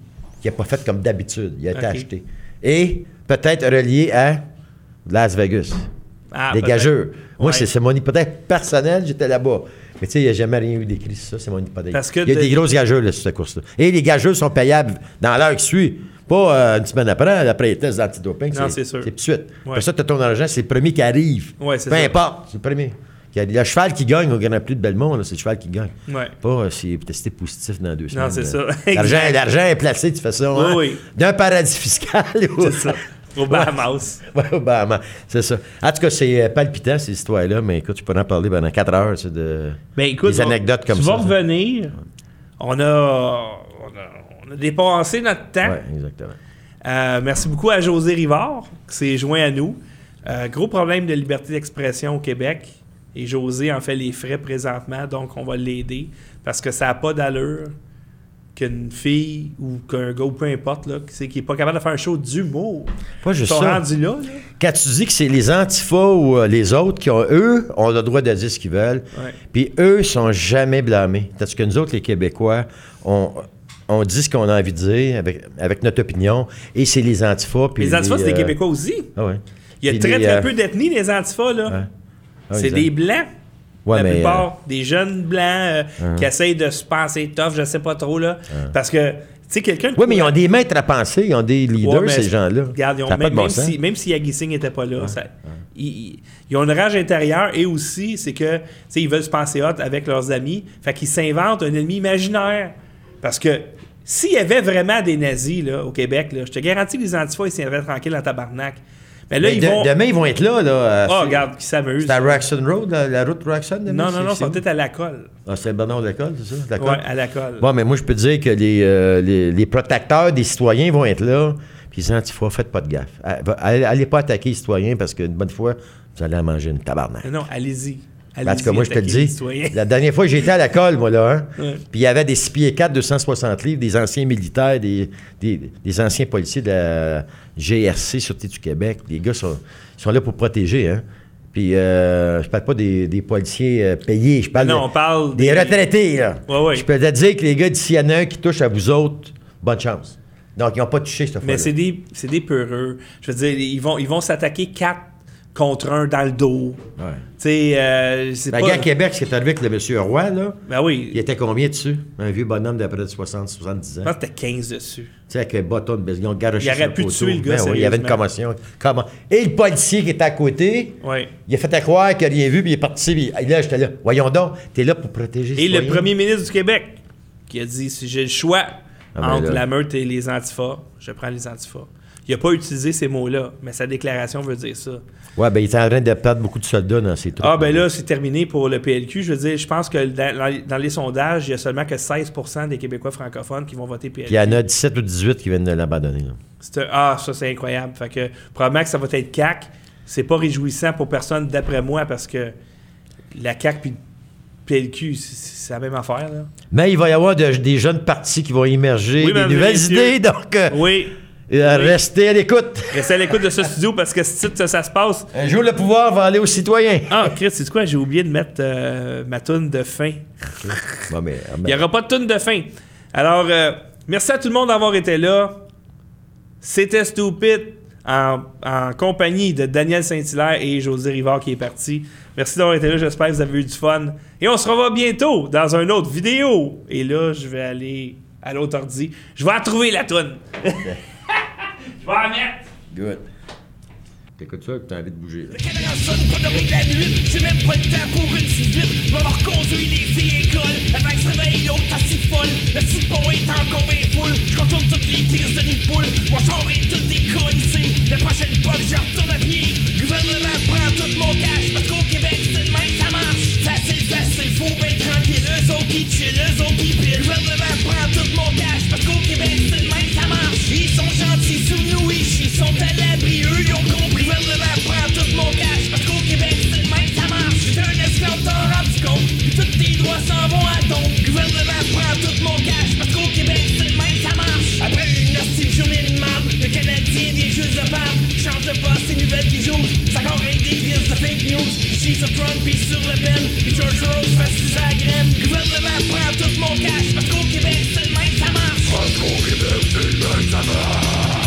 qui n'a pas fait comme d'habitude. Il a été acheté. Et peut-être relié à Las Vegas. Ah, les gageurs. Moi, Ouais. c'est, mon hypothèse personnelle, j'étais là-bas. Mais tu sais, il n'y a jamais rien eu d'écrit sur ça, c'est mon hypothèse. Parce que il y a de- des grosses gageurs là, sur cette course-là. Et les gageurs sont payables dans l'heure qui suit. Pas euh, une semaine après, après les tests d'antidoping. Non, c'est sûr. C'est tout de suite. Ouais. Ça, tu as ton argent, c'est le premier qui arrive. Ouais, Peu ça. importe, c'est le premier. Y a le cheval qui gagne au Grand Prix de Belmont, c'est le cheval qui gagne. Ouais. Pas euh, est testé positif dans deux semaines. Non, c'est ça. *laughs* L'argent, est placé de façon. Oui, hein, oui. D'un paradis fiscal. C'est ça. Au Bahamas. *laughs* Ouais, au Bahamas. C'est ça. En tout cas, c'est euh, palpitant, ces histoires-là, mais écoute, tu peux en parler pendant quatre heures, tu sais, de... Ben écoute, Des on- anecdotes comme tu ça, vas ça. revenir. On a, on a, on a dépassé notre temps. Ouais, exactement. Euh, merci beaucoup à José Rivard qui s'est joint à nous. Euh, gros problème de liberté d'expression au Québec. Et José en fait les frais présentement, donc on va l'aider parce que ça n'a pas d'allure qu'une fille ou qu'un gars ou peu importe là, qui c'est- qui n'est pas capable de faire un show d'humour. Pas juste ça. rendus là. là. Quand tu dis que c'est les antifas ou euh, les autres qui ont, eux, ont le droit de dire ce qu'ils veulent, puis eux sont jamais blâmés. Parce que nous autres, les Québécois, on, on dit ce qu'on a envie de dire avec, avec notre opinion, et c'est les antifas. Les antifas, c'est des euh, Québécois aussi. Ah ouais. Il y a très les, très euh, peu d'ethnies, les antifas. Là. Ouais. Ah, c'est des blancs. Ouais, la mais, plupart, des jeunes blancs euh, Hein. qui essayent de se penser tough, je sais pas trop, là. Parce que, tu sais, quelqu'un... Oui, mais ils ont des maîtres à penser, ils ont des leaders, Ouais, ces gens-là. Regarde, ils ont- même, bon si, même si Yagi Singh n'était pas là, ça- ils, ils- ils ont une rage intérieure et aussi, c'est que, tu sais, ils veulent se penser hot avec leurs amis. Fait qu'ils s'inventent un ennemi imaginaire. Parce que s'il y avait vraiment des nazis, là, au Québec, là, je te garantis que les antifas, ils tiendraient tranquilles dans tabarnak. Mais là, Mais ils de- vont... Demain, ils vont être là. là Oh, regarde, qui s'amusent. c'est à Raxon Road, la, la route Raxon? demain, Non, non, non, ils c'est sont peut-être à la colle. Ah, c'est le Bernard de l'école, c'est ça? Ouais, à la colle. Bon, mais moi, je peux te dire que les, euh, les, les protecteurs des citoyens vont être là. Puis les antifas, faites pas de gaffe. Va- Allez, allez pas attaquer les citoyens parce qu'une bonne fois, vous allez en manger une tabarnak. Non, non, allez-y. En tout cas, moi, je te le dis. La dernière fois, j'étais à la colle, moi, là, hein, Ouais. puis il y avait des 6 pieds 4, 260 livres, des anciens militaires, des, des, des anciens policiers de la GRC, Sûreté du Québec. Les gars sont, sont là pour protéger, hein. Puis, euh, je parle pas des, des policiers euh, payés, je parle Non, de- on parle des des- retraités, là. Ouais, ouais. Je peux te dire que les gars, d'ici, il y en a un qui touche à vous autres, bonne chance. Donc, ils n'ont pas touché cette fois-là. Mais c'est des, c'est des peureux. Je veux dire, ils vont, ils vont s'attaquer quatre contre un dans le dos. Ouais. Tu sais, euh, c'est pas... guerre à Québec, ce qui est arrivé avec le monsieur Roy, là, Ben oui, il était combien dessus? Un vieux bonhomme d'à près de 60, 70 ans. je pense que c'était 15 dessus. Tu sais, avec le bâton de garoché Il aurait pu tuer le gars, Ben oui, il y avait une commotion. Comment? Et le policier qui était à côté, Ouais. il a fait à croire qu'il n'a rien vu, puis il est parti. Puis là, j'étais là. Voyons donc, t'es là pour protéger Et le premier ministre du Québec qui a dit si j'ai le choix Ah ben entre là. la meute et les antifas, je prends les antifas. Il n'a pas utilisé ces mots-là, mais sa déclaration veut dire ça. Ouais, ben il était en train de perdre beaucoup de soldats dans ses troupes. Ah, ben là, c'est terminé pour le PLQ. Je veux dire, je pense que dans, dans les sondages, il y a seulement que 16% des Québécois francophones qui vont voter PLQ. Puis il y en a 17 ou 18 qui viennent de l'abandonner. ah, ça, c'est incroyable. Fait que probablement que ça va être CAC. C'est pas réjouissant pour personne, d'après moi, parce que la CAC puis le PLQ, c'est- la même affaire. Là. Mais il va y avoir de- des jeunes partis qui vont émerger, Oui, des nouvelles idées, donc euh, Oui. Euh, restez à l'écoute. *laughs* Restez à l'écoute de ce studio parce que si ça, ça se passe. Un jour, le pouvoir va aller aux citoyens. Ah, Chris, c'est quoi? J'ai oublié de mettre euh, ma toune de fin. Bon, mais, Il n'y aura pas de toune de fin. Alors, euh, merci à tout le monde d'avoir été là. C'était Stupid en, en compagnie de Daniel Saint-Hilaire et José Rivard qui est parti. Merci d'avoir été là. J'espère que vous avez eu du fun. Et on se revoit bientôt dans une autre vidéo. Et là, je vais aller à l'autre ordi. Je vais en trouver la toune. *laughs* vais en mettre. Good. T'écoutes ça et t'as envie de bouger. La caméra sonne, pas de route la nuit. J'ai même pas le temps pour une suite. Va leur conduire les filles écoles. La vague se réveille, l'autre t'as si folle. Le support est encore bien full. J'contourne toutes les tirs de Nipoule. Mon char est tout décollissé. La prochaine fois que je retourne à pied, gouvernement prend tout mon cash. Parce qu'au Québec, c'est le même, ça marche. Facile, facile, faut bien tranquille. Eux autres qui chill, eux autres qui pile. Gouvernement prend tout mon sont à l'abri, eux ils ont compris. Le gouvernement prend tout mon cash, parce qu'au Québec c'est le même, ça marche. J'étais un esclave d'or obscon, tous tes doigts s'en vont à ton. Le gouvernement prend tout mon cash, parce qu'au Québec c'est le même, ça marche. Après une hostile journée de marde, le Canadien des juges de femme change de poste, c'est nouvelles qui jouent. Ça corrige des crises de fake news. Ici sur Trump, puis sur Le Pen, puis George Rose fascise à la graine. Le gouvernement prend tout mon cash, parce qu'au Québec c'est le même, ça marche. Parce qu'au Québec c'est le même, ça marche.